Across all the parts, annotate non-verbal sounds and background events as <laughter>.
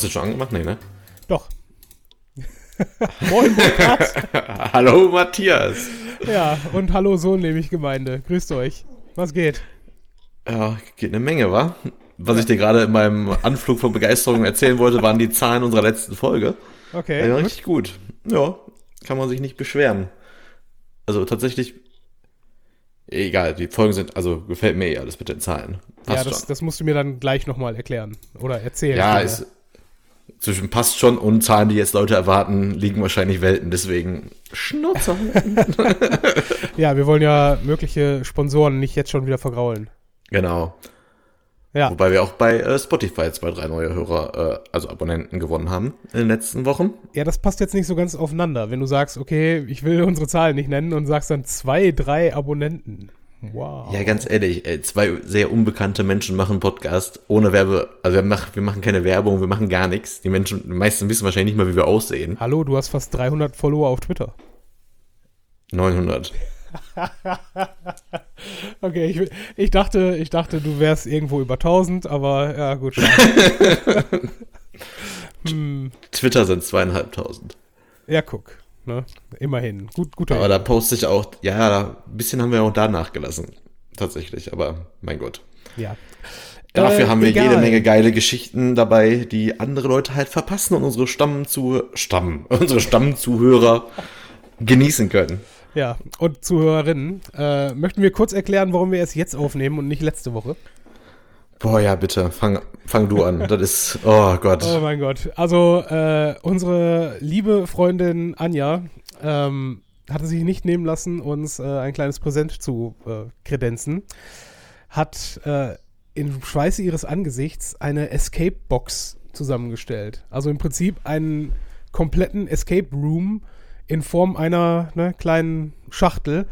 Hast du schon angemacht? Nee, ne? Doch. <laughs> Moin, Burkhard. <laughs> Hallo Matthias. Ja, und hallo Sohn, nämlich Gemeinde. Grüßt euch. Was geht? Ja, geht eine Menge, wa? Was ich dir gerade in meinem Anflug von Begeisterung erzählen wollte, waren die Zahlen unserer letzten Folge. Okay. Ja, richtig gut. Ja, kann man sich nicht beschweren. Also tatsächlich, egal, die Folgen sind, also gefällt mir eh alles mit den Zahlen. ja, Passt das, schon. das musst du mir dann gleich nochmal erklären oder erzählen. Ja, ist zwischen passt schon und Zahlen, die jetzt Leute erwarten, liegen wahrscheinlich Welten. Deswegen halten. <laughs> ja, wir wollen ja mögliche Sponsoren nicht jetzt schon wieder vergraulen. genau. Ja, Wobei wir auch bei äh, Spotify zwei, drei neue Hörer, äh, also Abonnenten gewonnen haben in den letzten Wochen. ja, das passt jetzt nicht so ganz aufeinander. Wenn du sagst, okay, ich will unsere Zahlen nicht nennen und sagst dann zwei, drei Abonnenten. Wow. Ja, ganz ehrlich, ey, zwei sehr unbekannte Menschen machen Podcast ohne Werbe, also wir machen, wir machen keine Werbung, wir machen gar nichts. Die Menschen, die meisten wissen wahrscheinlich nicht mal, wie wir aussehen. Hallo, du hast fast 300 Follower auf Twitter. 900. <laughs> Okay, ich, ich dachte, ich dachte, du wärst irgendwo über 1000, aber ja, gut. <laughs> hm, Twitter sind zweieinhalbtausend. ja, guck. Ne? Immerhin. Gut, guter. Aber da poste ich auch, ja, da, ein bisschen haben wir auch da nachgelassen. Tatsächlich, aber mein Gott. ja. Dafür Äh, haben wir egal. jede Menge geile Geschichten dabei, die andere Leute halt verpassen und unsere Stamm zu Stamm, <laughs> unsere Stammzuhörer genießen können. Ja, und Zuhörerinnen, äh, möchten wir kurz erklären, warum wir es jetzt aufnehmen und nicht letzte Woche? Boah, ja, bitte, fang, fang du an. Das ist, oh Gott. Oh mein Gott. Also, äh, unsere liebe Freundin Anja ähm, hatte sich nicht nehmen lassen, uns äh, ein kleines Präsent zu äh, kredenzen. Hat äh, im Schweiße ihres Angesichts eine Escape-Box zusammengestellt. Also im Prinzip einen kompletten Escape Room in Form einer ne, kleinen Schachtel,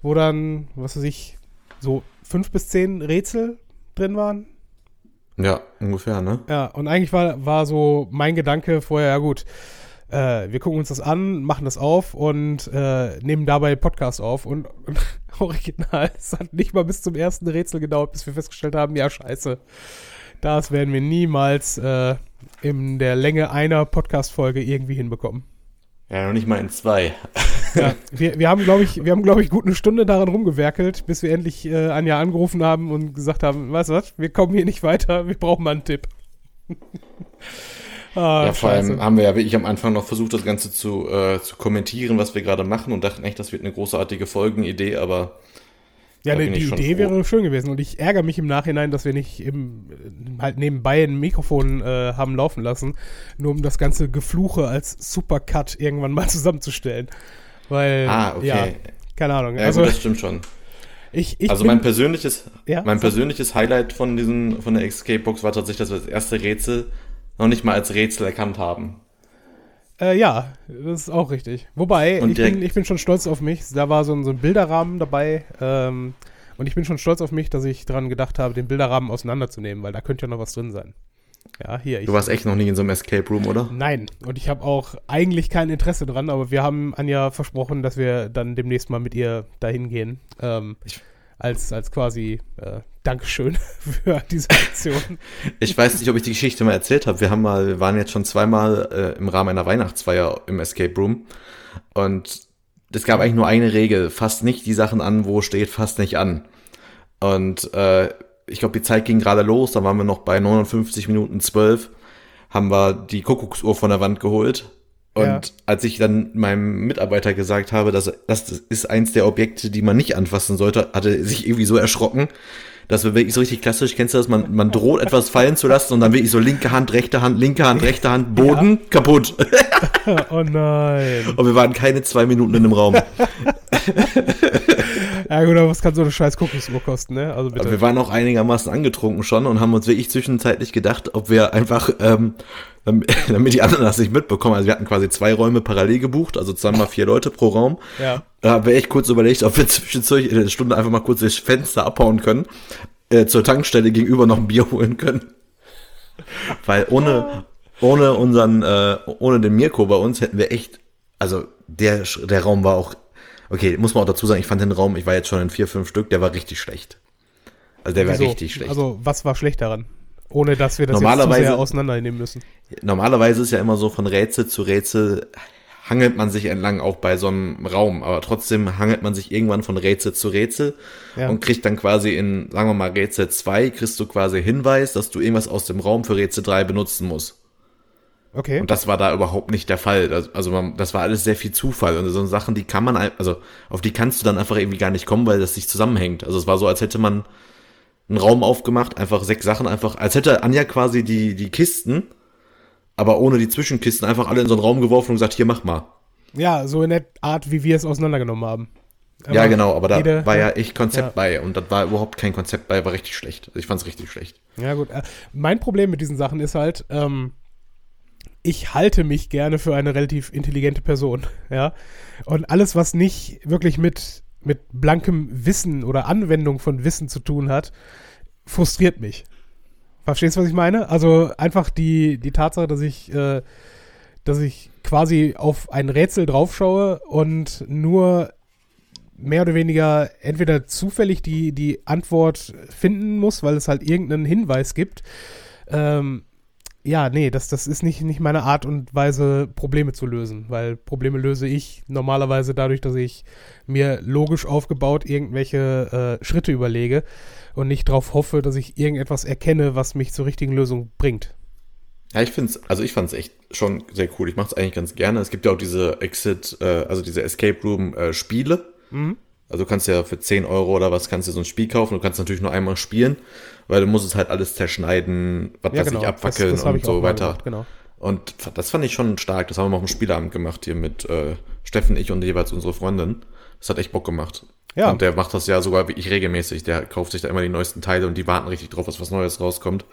wo dann, was weiß ich, so fünf bis zehn Rätsel drin waren. Ja, ungefähr, ne? Ja, und eigentlich war, war so mein Gedanke vorher, ja gut, äh, wir gucken uns das an, machen das auf und äh, nehmen dabei Podcast auf. Und, und <laughs> original, es hat nicht mal bis zum ersten Rätsel gedauert, bis wir festgestellt haben, ja scheiße, das werden wir niemals äh, in der Länge einer Podcast-Folge irgendwie hinbekommen. Ja, noch nicht mal in zwei. Ja, wir, wir haben, glaube ich, wir haben, glaube ich, gut eine Stunde daran rumgewerkelt, bis wir endlich äh, Anja angerufen haben und gesagt haben, weißt du was, wir kommen hier nicht weiter, wir brauchen mal einen Tipp. <laughs> ah, ja, vor scheiße. allem haben wir ja wirklich am Anfang noch versucht, das Ganze zu, äh, zu kommentieren, was wir gerade machen und dachten echt, das wird eine großartige Folgenidee, aber Ja, ne, die Idee froh. wäre schön gewesen und ich ärgere mich im Nachhinein, dass wir nicht im, halt nebenbei ein Mikrofon äh, haben laufen lassen, nur um das ganze Gefluche als Supercut irgendwann mal <laughs> zusammenzustellen. Weil, Ah, okay. ja, keine Ahnung. ja, also, gut, das stimmt schon. ich, ich also mein persönliches, Ja, mein persönliches Highlight von diesem, von der Escape Box war tatsächlich, dass wir das erste Rätsel noch nicht mal als Rätsel erkannt haben. Äh, ja, das ist auch richtig. Wobei, ich bin, ich bin schon stolz auf mich. Da war so ein, so ein Bilderrahmen dabei. Ähm, und ich bin schon stolz auf mich, dass ich dran gedacht habe, den Bilderrahmen auseinanderzunehmen, weil da könnte ja noch was drin sein. Ja, hier. Ich, Du warst echt noch nie in so einem Escape Room, oder? Nein, und ich habe auch eigentlich kein Interesse dran, aber wir haben Anja versprochen, dass wir dann demnächst mal mit ihr dahin gehen. Ähm, als, als quasi äh, Dankeschön <laughs> für diese Aktion. Ich weiß nicht, ob ich die Geschichte mal erzählt habe. Wir haben mal, wir waren jetzt schon zweimal äh, im Rahmen einer Weihnachtsfeier im Escape Room und es gab eigentlich nur eine Regel: Fasst nicht die Sachen an, wo steht, fasst nicht an. Und äh, ich glaube, die Zeit ging gerade los. Da waren wir noch bei 59 Minuten 12, haben wir die Kuckucksuhr von der Wand geholt. Und Ja. als ich dann meinem Mitarbeiter gesagt habe, dass das ist eins der Objekte, die man nicht anfassen sollte, hatte er sich irgendwie so erschrocken, dass wir wirklich so richtig klassisch, kennst du das, man, man droht etwas fallen zu lassen und dann wirklich so linke Hand, rechte Hand, linke Hand, rechte Hand, Boden, kaputt. <laughs> oh nein. Und wir waren keine zwei Minuten in dem Raum. <laughs> Ja gut, aber was kann so eine scheiß Kuckucksuhr kosten, ne? Also bitte. Aber wir waren auch einigermaßen angetrunken schon und haben uns wirklich zwischenzeitlich gedacht, ob wir einfach, ähm, damit, <laughs> damit die anderen das nicht mitbekommen, also wir hatten quasi zwei Räume parallel gebucht, also zweimal <laughs> vier Leute pro Raum. Ja. Da haben wir echt kurz überlegt, ob wir <laughs> zwischendurch in der Stunde einfach mal kurz das Fenster abhauen können, äh, zur Tankstelle gegenüber noch ein Bier holen können. Weil ohne, ohne unseren, äh, ohne den Mirko bei uns hätten wir echt, also der, der Raum war auch, okay, muss man auch dazu sagen, ich fand den Raum, ich war jetzt schon in vier, fünf Stück, der war richtig schlecht. Also der war Wieso? richtig schlecht. Also was war schlecht daran? Ohne dass wir das Normalerweise- jetzt zu sehr auseinandernehmen müssen. Normalerweise ist ja immer so von Rätsel zu Rätsel hangelt man sich entlang auch bei so einem Raum, aber trotzdem hangelt man sich irgendwann von Rätsel zu Rätsel Ja. und kriegt dann quasi in, sagen wir mal, Rätsel 2, kriegst du quasi Hinweis, dass du irgendwas aus dem Raum für Rätsel 3 benutzen musst. Okay. Und das war da überhaupt nicht der Fall. Das- Also man, das war alles sehr viel Zufall. Und so Sachen, die kann man, also auf die kannst du dann einfach irgendwie gar nicht kommen, weil das nicht zusammenhängt. Also es war so, als hätte man einen Raum aufgemacht, einfach sechs Sachen, einfach, als hätte Anja quasi die, die Kisten, aber ohne die Zwischenkisten, einfach alle in so einen Raum geworfen und gesagt, hier mach mal. ja, so in der Art, wie wir es auseinandergenommen haben. ja, Aber genau, aber da jede- war ja echt Konzept Ja. bei und das war überhaupt kein Konzept bei, war richtig schlecht. Also ich fand's richtig schlecht. Ja, gut. Äh, Mein Problem mit diesen Sachen ist halt, ähm, ich halte mich gerne für eine relativ intelligente Person, <laughs> ja. Und alles, was nicht wirklich mit, mit blankem Wissen oder Anwendung von Wissen zu tun hat, frustriert mich. Verstehst du, was ich meine? Also einfach die, die Tatsache, dass ich, äh, dass ich quasi auf ein Rätsel draufschaue und nur mehr oder weniger entweder zufällig die, die Antwort finden muss, weil es halt irgendeinen Hinweis gibt. Ähm, ja, nee, das, das ist nicht, nicht meine Art und Weise, Probleme zu lösen, weil Probleme löse ich normalerweise dadurch, dass ich mir logisch aufgebaut irgendwelche äh, Schritte überlege und nicht darauf hoffe, dass ich irgendetwas erkenne, was mich zur richtigen Lösung bringt. Ja, ich find's, also ich fand's echt schon sehr cool. Ich mach's eigentlich ganz gerne. Es gibt ja auch diese Exit, äh, also diese Escape Room äh, Spiele. Mhm. Also du kannst ja für 10 Euro oder was kannst du so ein Spiel kaufen. Du kannst natürlich nur einmal spielen, weil du musst es halt alles zerschneiden, was weiß ich, abfackeln das, das und auch so weiter. gemacht, Genau. Und das fand ich schon stark. Das haben wir mal auf dem Spieleabend gemacht hier mit äh, Steffen, ich und jeweils unsere Freundin. Das hat echt Bock gemacht. Ja. Und der macht das ja sogar wie ich regelmäßig. Der kauft sich da immer die neuesten Teile und die warten richtig drauf, dass was Neues rauskommt.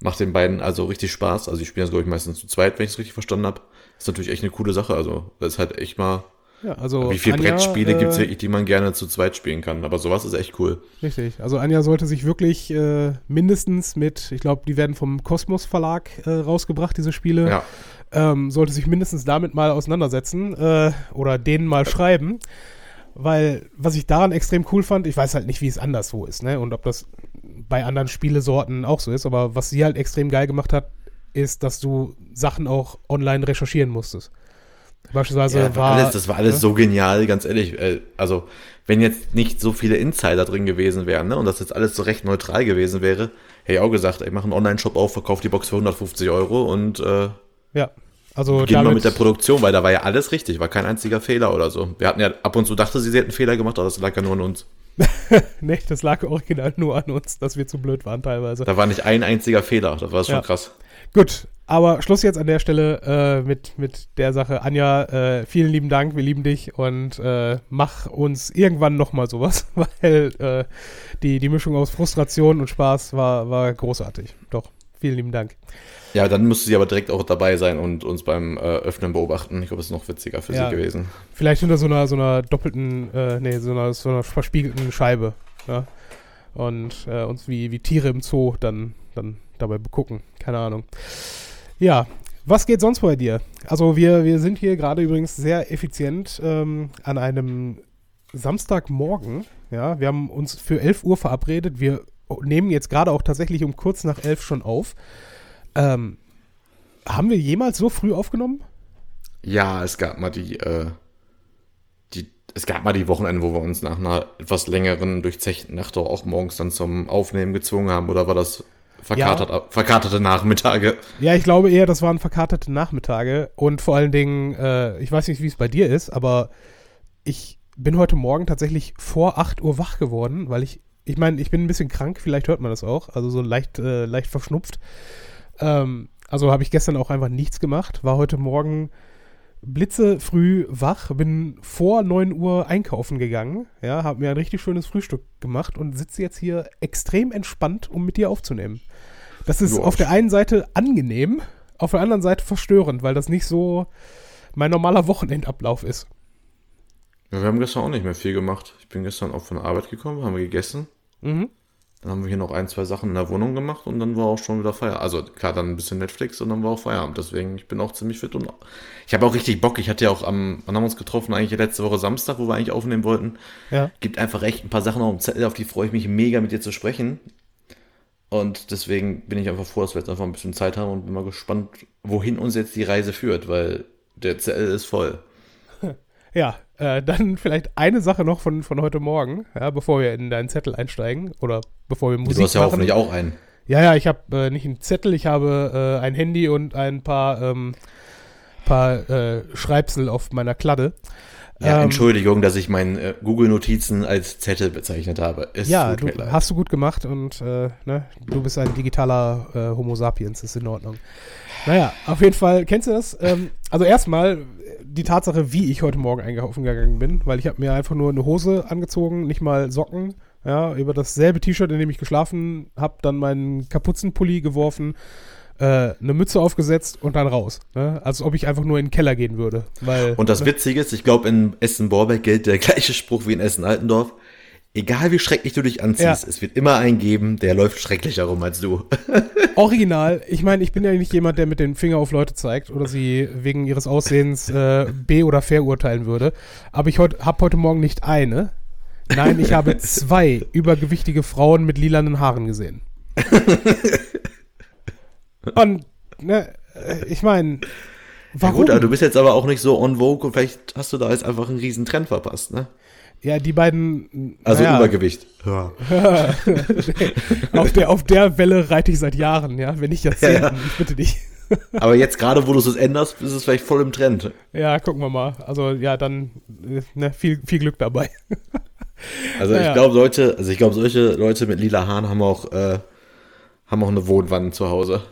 Macht den beiden also richtig Spaß. Also die spielen das, glaube ich, meistens zu zweit, wenn ich es richtig verstanden habe. Ist natürlich echt eine coole Sache. Also das ist halt echt mal, Ja, also wie viele Anja, Brettspiele äh, gibt's wirklich, die man gerne zu zweit spielen kann. Aber sowas ist echt cool. Richtig. Also Anja sollte sich wirklich äh, mindestens mit, ich glaube, die werden vom Kosmos Verlag äh, rausgebracht, diese Spiele. Ja. ähm, sollte sich mindestens damit mal auseinandersetzen äh, oder denen mal schreiben. Weil, was ich daran extrem cool fand, ich weiß halt nicht, wie es anderswo ist, ne? Und ob das bei anderen Spielesorten auch so ist, aber was sie halt extrem geil gemacht hat, ist, dass du Sachen auch online recherchieren musstest. Beispielsweise Ja, das war alles, das war alles ne? so genial, ganz ehrlich. Äh, Also, wenn jetzt nicht so viele Insider drin gewesen wären, ne, und das jetzt alles so recht neutral gewesen wäre, hätte ich auch gesagt, ey, mach einen Online-Shop auf, verkauf die Box für 150 Euro und äh, Ja. Also gehen wir mit der Produktion, weil da war ja alles richtig, war kein einziger Fehler oder so. Wir hatten ja ab und zu dachte sie, sie hätten einen Fehler gemacht, aber das lag ja nur an uns. <laughs> Nee, das lag original nur an uns, dass wir zu blöd waren teilweise. Da war nicht ein einziger Fehler, das war schon Ja. krass. Gut, aber Schluss jetzt an der Stelle äh, mit, mit der Sache. Anja, äh, vielen lieben Dank, wir lieben dich und äh, mach uns irgendwann nochmal sowas, <laughs> weil äh, die, die Mischung aus Frustration und Spaß war, war großartig. Doch, vielen lieben Dank. Ja, dann müsste sie aber direkt auch dabei sein und uns beim äh, Öffnen beobachten. Ich glaube, das ist noch witziger für Ja. sie gewesen. Vielleicht hinter so einer, so einer doppelten, äh, nee, so einer, so einer verspiegelten Scheibe. Ja? Und äh, uns wie, wie Tiere im Zoo dann, dann dabei begucken. Keine Ahnung. Ja, was geht sonst bei dir? Also wir, wir sind hier gerade übrigens sehr effizient ähm, an einem Samstagmorgen. Ja, wir haben uns für 11 Uhr verabredet. Wir nehmen jetzt gerade auch tatsächlich um kurz nach 11 schon auf. Ähm, haben wir jemals so früh aufgenommen? Ja, es gab mal die, äh, die, es gab mal die Wochenende, wo wir uns nach einer etwas längeren, durchzechten Nacht auch, auch morgens dann zum Aufnehmen gezwungen haben. Oder war das verkatert, verkaterte Nachmittage? Ja, ich glaube eher, das waren verkaterte Nachmittage und vor allen Dingen, äh, ich weiß nicht, wie es bei dir ist, aber ich bin heute Morgen tatsächlich vor 8 Uhr wach geworden, weil ich, ich meine, ich bin ein bisschen krank, vielleicht hört man das auch, also so leicht, äh, leicht verschnupft. Ähm, also habe ich gestern auch einfach nichts gemacht, war heute Morgen blitzefrüh wach, bin vor 9 Uhr einkaufen gegangen, ja, habe mir ein richtig schönes Frühstück gemacht und sitze jetzt hier extrem entspannt, um mit dir aufzunehmen. Das ist Ja. auf der einen Seite angenehm, auf der anderen Seite verstörend, weil das nicht so mein normaler Wochenendablauf ist. Ja, wir haben gestern auch nicht mehr viel gemacht. Ich bin gestern auch von der Arbeit gekommen, haben wir gegessen. Mhm. Dann haben wir hier noch ein, zwei Sachen in der Wohnung gemacht und dann war auch schon wieder Feierabend. Also klar, dann ein bisschen Netflix und dann war auch Feierabend. Deswegen, ich bin auch ziemlich fit und ich habe auch richtig Bock. Ich hatte ja auch am, wann haben wir uns getroffen? Eigentlich letzte Woche Samstag, wo wir eigentlich aufnehmen wollten. Ja. Gibt einfach echt ein paar Sachen auf dem Zettel, auf die freue ich mich mega mit dir zu sprechen. Und deswegen bin ich einfach froh, dass wir jetzt einfach ein bisschen Zeit haben und bin mal gespannt, wohin uns jetzt die Reise führt, weil der Zell ist voll. <laughs> Ja, äh, dann vielleicht eine Sache noch von, von heute Morgen, ja, bevor wir in deinen Zettel einsteigen oder bevor wir Musik Du hast ja machen. hoffentlich auch einen. Ja, ja, ich habe äh, nicht einen Zettel, ich habe äh, ein Handy und ein paar, ähm, paar äh, Schreibsel auf meiner Kladde. Ja, Ähm, Entschuldigung, dass ich meinen äh, Google-Notizen als Zettel bezeichnet habe. Es Ja, du, hast du gut gemacht und äh, ne, du bist ein digitaler äh, Homo sapiens, ist in Ordnung. Naja, auf jeden Fall, kennst du das? Ähm, also erstmal die Tatsache, wie ich heute Morgen einkaufen gegangen bin, weil ich habe mir einfach nur eine Hose angezogen, nicht mal Socken, ja, über dasselbe T-Shirt, in dem ich geschlafen habe, dann meinen Kapuzenpulli geworfen, äh, eine Mütze aufgesetzt und dann raus. Ne? Als ob ich einfach nur in den Keller gehen würde. Weil, Und das ne? Witzige ist, ich glaube, in Essen-Borbeck gilt der <laughs> gleiche Spruch wie in Essen-Altendorf. Egal wie schrecklich du dich anziehst, Ja. es wird immer einen geben, der läuft schrecklicher rum als du. <laughs> Original. Ich meine, ich bin ja nicht jemand, der mit dem Finger auf Leute zeigt oder sie wegen ihres Aussehens äh, be- oder verurteilen würde. Aber ich heut, habe heute Morgen nicht eine. Nein, ich habe <laughs> zwei übergewichtige Frauen mit lilanen Haaren gesehen. Und, ne, äh, ich meine, Ja warum? gut, aber du bist jetzt aber auch nicht so on vogue und vielleicht hast du da jetzt einfach einen riesen Trend verpasst, ne? ja, die beiden. Also naja, Übergewicht. Ja. <laughs> auf, der, auf der Welle reite ich seit Jahren, ja, wenn nicht Jahrzehnten. Ja, ja. Ich bitte dich. Aber jetzt gerade, wo du es änderst, ist es vielleicht voll im Trend. Ja, gucken wir mal. Also, ja, dann ne, viel, viel Glück dabei. Also Ja, ja. ich glaube, <laughs> Leute, also ich glaube, solche Leute mit lila Haaren haben auch, äh, haben auch eine Wohnwand zu Hause.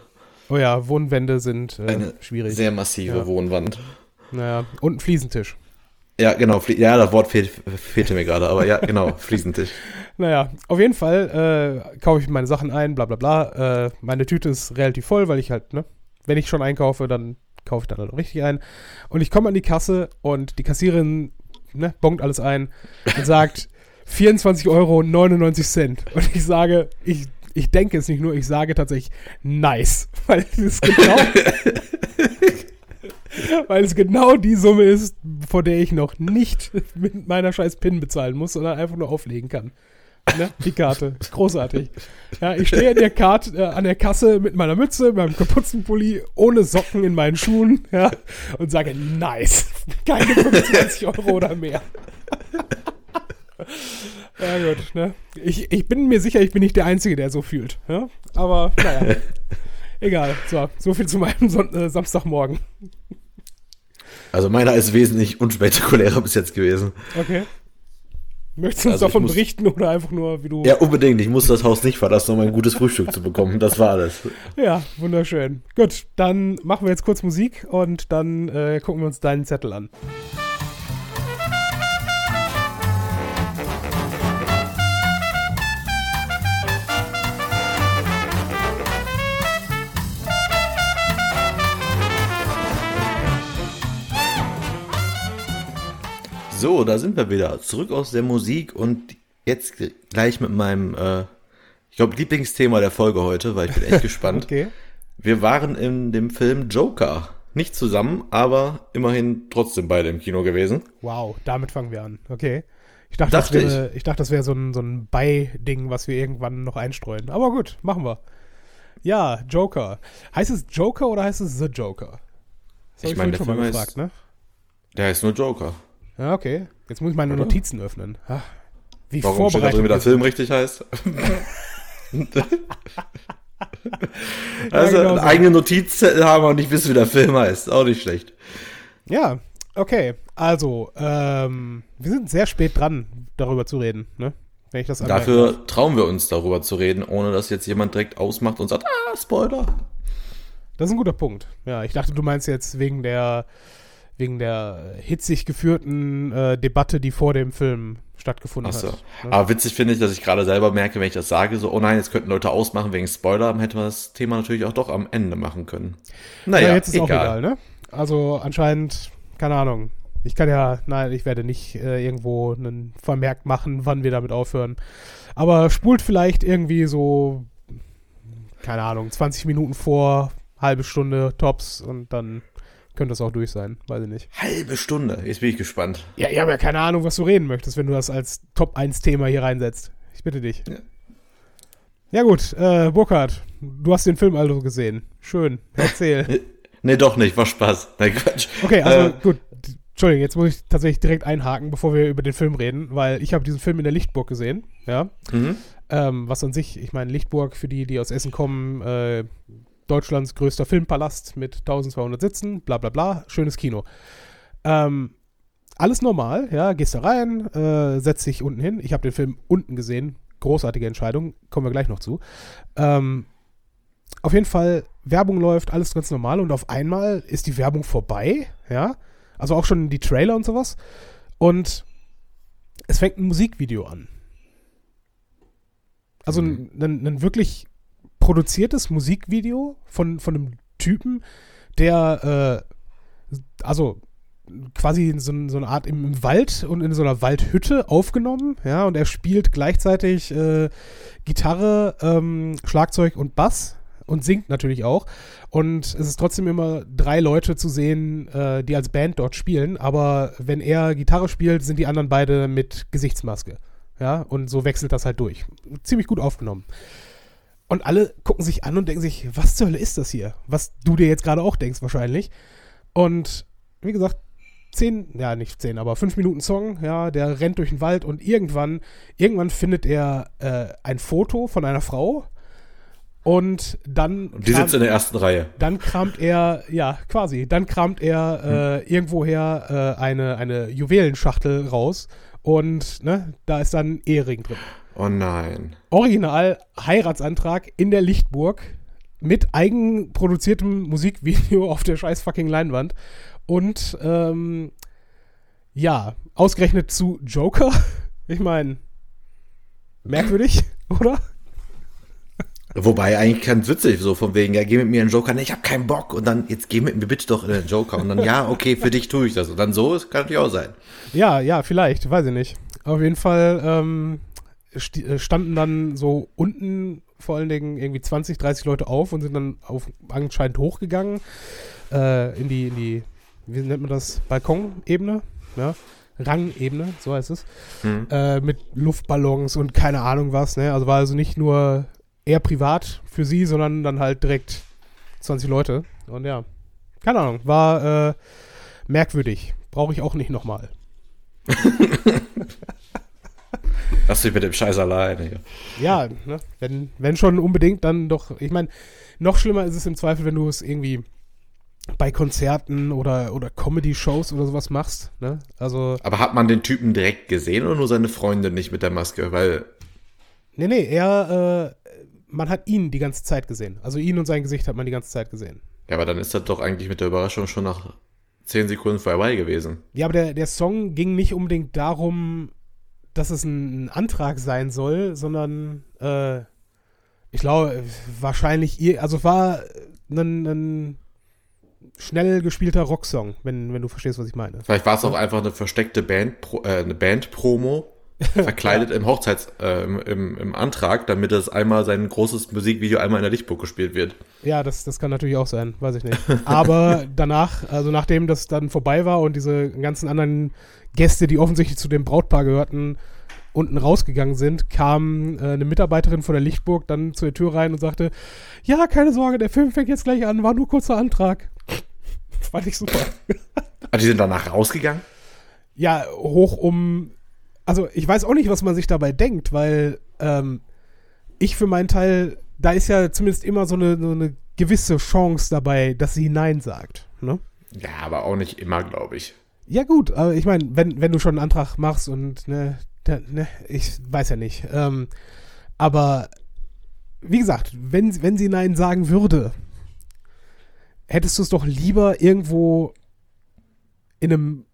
Oh ja, Wohnwände sind äh, Eine schwierig. sehr massive Ja. Wohnwand. naja, und ein Fliesentisch. Ja, genau. Ja, das Wort fehl, fehlte mir gerade, aber ja, <laughs> genau, Fliesentisch. Naja, auf jeden Fall äh, kaufe ich meine Sachen ein, bla bla bla. Äh, meine Tüte ist relativ voll, weil ich halt, ne, wenn ich schon einkaufe, dann kaufe ich dann halt richtig ein. Und ich komme an die Kasse und die Kassiererin, ne, bongt alles ein und sagt <laughs> 24,99 Euro. Und ich sage, ich, ich denke es nicht nur, ich sage tatsächlich nice. <laughs> Weil es genau. <laughs> weil es genau die Summe ist, vor der ich noch nicht mit meiner scheiß PIN bezahlen muss, sondern einfach nur auflegen kann. Ne? Die Karte. Großartig. Ja, ich stehe an der, Karte, äh, an der Kasse mit meiner Mütze, meinem Kapuzenpulli, ohne Socken in meinen Schuhen ja, und sage, nice. Keine 25 Euro oder mehr. <laughs> ja gut, ne? Ich, ich bin mir sicher, ich bin nicht der Einzige, der so fühlt. Ja? Aber naja. <laughs> Egal. So, so viel zu meinem Son äh, Samstagmorgen. Also meiner ist wesentlich unspektakulärer bis jetzt gewesen. Okay. Möchtest du uns Also davon muss- berichten oder einfach nur, wie du. Ja, unbedingt. Ich muss das Haus nicht verlassen, um ein gutes Frühstück zu bekommen. Das war alles. Ja, wunderschön. Gut, dann machen wir jetzt kurz Musik und dann äh, gucken wir uns deinen Zettel an. So, da sind wir wieder. Zurück aus der Musik und jetzt gleich mit meinem, äh, ich glaube, Lieblingsthema der Folge heute, weil ich bin echt <laughs> gespannt. Okay. Wir waren in dem Film Joker. Nicht zusammen, aber immerhin trotzdem beide im Kino gewesen. Wow, damit fangen wir an. Okay. Ich dachte, Dachte das wäre, ich. dachte, das wäre so ein, so ein Bei-Ding, was wir irgendwann noch einstreuen. Aber gut, machen wir. Ja, Joker. Heißt es Joker oder heißt es The Joker? Das Ich meine, der vorhin Film heißt- ne? Der heißt nur Joker. Ja, okay. Jetzt muss ich meine Oder? Notizen öffnen. Ach, wie Warum steht da drin, wie der Film richtig heißt? <laughs> also genau einen so. eigenen Notizzettel haben und nicht wissen, wie der Film heißt. Auch nicht schlecht. Ja, okay. Also, ähm, wir sind sehr spät dran, darüber zu reden, ne? Wenn ich das anmerken darf. Dafür trauen wir uns darüber zu reden, ohne dass jetzt jemand direkt ausmacht und sagt, ah, Spoiler. Das ist ein guter Punkt. Ja, ich dachte, du meinst jetzt wegen der wegen der hitzig geführten äh, Debatte, die vor dem Film stattgefunden Achso. hat. ne? Aber witzig finde ich, dass ich gerade selber merke, wenn ich das sage, so, oh nein, jetzt könnten Leute ausmachen wegen Spoiler, dann hätten wir das Thema natürlich auch doch am Ende machen können. Naja, ja, jetzt ist auch egal, ne? Also anscheinend, keine Ahnung. Ich kann ja, nein, ich werde nicht äh, irgendwo einen Vermerk machen, wann wir damit aufhören. Aber spult vielleicht irgendwie so, keine Ahnung, 20 Minuten vor, halbe Stunde Tops und dann könnte das auch durch sein. Weiß ich nicht. Halbe Stunde. Jetzt bin ich gespannt. Ja, ich habe ja keine Ahnung, was du reden möchtest, wenn du das als Top 1 Thema hier reinsetzt. Ich bitte dich. Ja gut, äh, Burkhard, du hast den Film also gesehen. Schön, erzähl. <laughs> nee, doch nicht, war Spaß. Nein, Quatsch. Okay, also äh, gut, Entschuldigung, jetzt muss ich tatsächlich direkt einhaken, bevor wir über den Film reden, weil ich habe diesen Film in der Lichtburg gesehen, ja. Mhm. Ähm, was an sich, ich meine, Lichtburg, für die, die aus Essen kommen, äh, Deutschlands größter Filmpalast mit 1200 Sitzen, bla bla bla, schönes Kino. Ähm, alles normal, ja, gehst da rein, äh, setzt dich unten hin. Ich habe den Film unten gesehen, großartige Entscheidung, kommen wir gleich noch zu. Ähm, auf jeden Fall, Werbung läuft, alles ganz normal und auf einmal ist die Werbung vorbei, ja. Also auch schon die Trailer und sowas. Und es fängt ein Musikvideo an. Also mhm. ein, ein, wirklich produziertes Musikvideo von, von einem Typen, der äh, also quasi so, so eine Art im, im, Wald und in so einer Waldhütte aufgenommen, ja, und er spielt gleichzeitig äh, Gitarre, ähm, Schlagzeug und Bass und singt natürlich auch. Und es ist trotzdem immer drei Leute zu sehen, äh, die als Band dort spielen. Aber wenn er Gitarre spielt, sind die anderen beide mit Gesichtsmaske. Ja, und so wechselt das halt durch. Ziemlich gut aufgenommen. Und alle gucken sich an und denken sich, was zur Hölle ist das hier? Was du dir jetzt gerade auch denkst wahrscheinlich. Und wie gesagt, zehn, ja nicht zehn, aber fünf Minuten Song, ja, der rennt durch den Wald und irgendwann, irgendwann findet er äh, ein Foto von einer Frau, und dann. Die sitzt in der ersten Reihe. Dann kramt er, ja, quasi, dann kramt er äh, hm. irgendwoher äh, eine, eine Juwelenschachtel raus und ne, da ist dann Ehering drin. Oh nein. Original Heiratsantrag in der Lichtburg mit eigenproduziertem Musikvideo auf der scheiß fucking Leinwand. Und ähm, ja, ausgerechnet zu Joker. <laughs> Ich meine, merkwürdig, <laughs> oder? Wobei eigentlich ganz witzig, so von wegen, ja, geh mit mir in den Joker, nee, ich hab keinen Bock und dann, jetzt geh mit mir bitte doch in den Joker und dann, ja, okay, für dich tue ich das und dann so, das kann natürlich auch sein. Ja, ja, vielleicht, weiß ich nicht. Auf jeden Fall ähm, äh, standen dann so unten vor allen Dingen irgendwie 20, 30 Leute auf und sind dann auf, anscheinend hochgegangen äh, in die, in die, wie nennt man das, Balkonebene, ja. Rangebene, so heißt es, hm. äh, mit Luftballons und keine Ahnung was, ne? Also war also nicht nur eher privat für sie, sondern dann halt direkt 20 Leute. Und ja, keine Ahnung, war äh, merkwürdig. Brauche ich auch nicht nochmal. <laughs> Lass dich mit dem Scheiß alleine. Ja, ne? wenn, wenn schon unbedingt, dann doch. Ich meine, noch schlimmer ist es im Zweifel, wenn du es irgendwie bei Konzerten oder, oder Comedy-Shows oder sowas machst. Ne? Also, Aber hat man den Typen direkt gesehen oder nur seine Freundin nicht mit der Maske? Weil. Nee, nee, er, äh, man hat ihn die ganze Zeit gesehen. Also ihn und sein Gesicht hat man die ganze Zeit gesehen. Ja, aber dann ist das doch eigentlich mit der Überraschung schon nach zehn Sekunden vorbei gewesen. Ja, aber der, der Song ging nicht unbedingt darum, dass es ein, Antrag sein soll, sondern äh, ich glaube, wahrscheinlich, ihr, also war ein, ein schnell gespielter Rocksong, wenn, wenn du verstehst, was ich meine. Vielleicht war es auch einfach eine versteckte Band, äh, eine Band-Promo, <laughs> verkleidet ja. im Hochzeits, äh, im, im, im, Antrag, damit es einmal sein großes Musikvideo einmal in der Lichtburg gespielt wird. Ja, das, das kann natürlich auch sein, weiß ich nicht. Aber <laughs> danach, also nachdem das dann vorbei war und diese ganzen anderen Gäste, die offensichtlich zu dem Brautpaar gehörten, unten rausgegangen sind, kam äh, eine Mitarbeiterin von der Lichtburg dann zur Tür rein und sagte, ja, keine Sorge, der Film fängt jetzt gleich an, war nur kurzer Antrag. <laughs> Fand ich super. Also <laughs> die sind danach rausgegangen? Ja, hoch um also ich weiß auch nicht, was man sich dabei denkt, weil ähm, ich für meinen Teil, da ist ja zumindest immer so eine, so eine gewisse Chance dabei, dass sie Nein sagt. Ne? Ja, aber auch nicht immer, glaube ich. Ja, gut, aber ich meine, wenn, wenn du schon einen Antrag machst und ne, ne ich weiß ja nicht. Ähm, aber wie gesagt, wenn, wenn sie Nein sagen würde, hättest du es doch lieber irgendwo in einem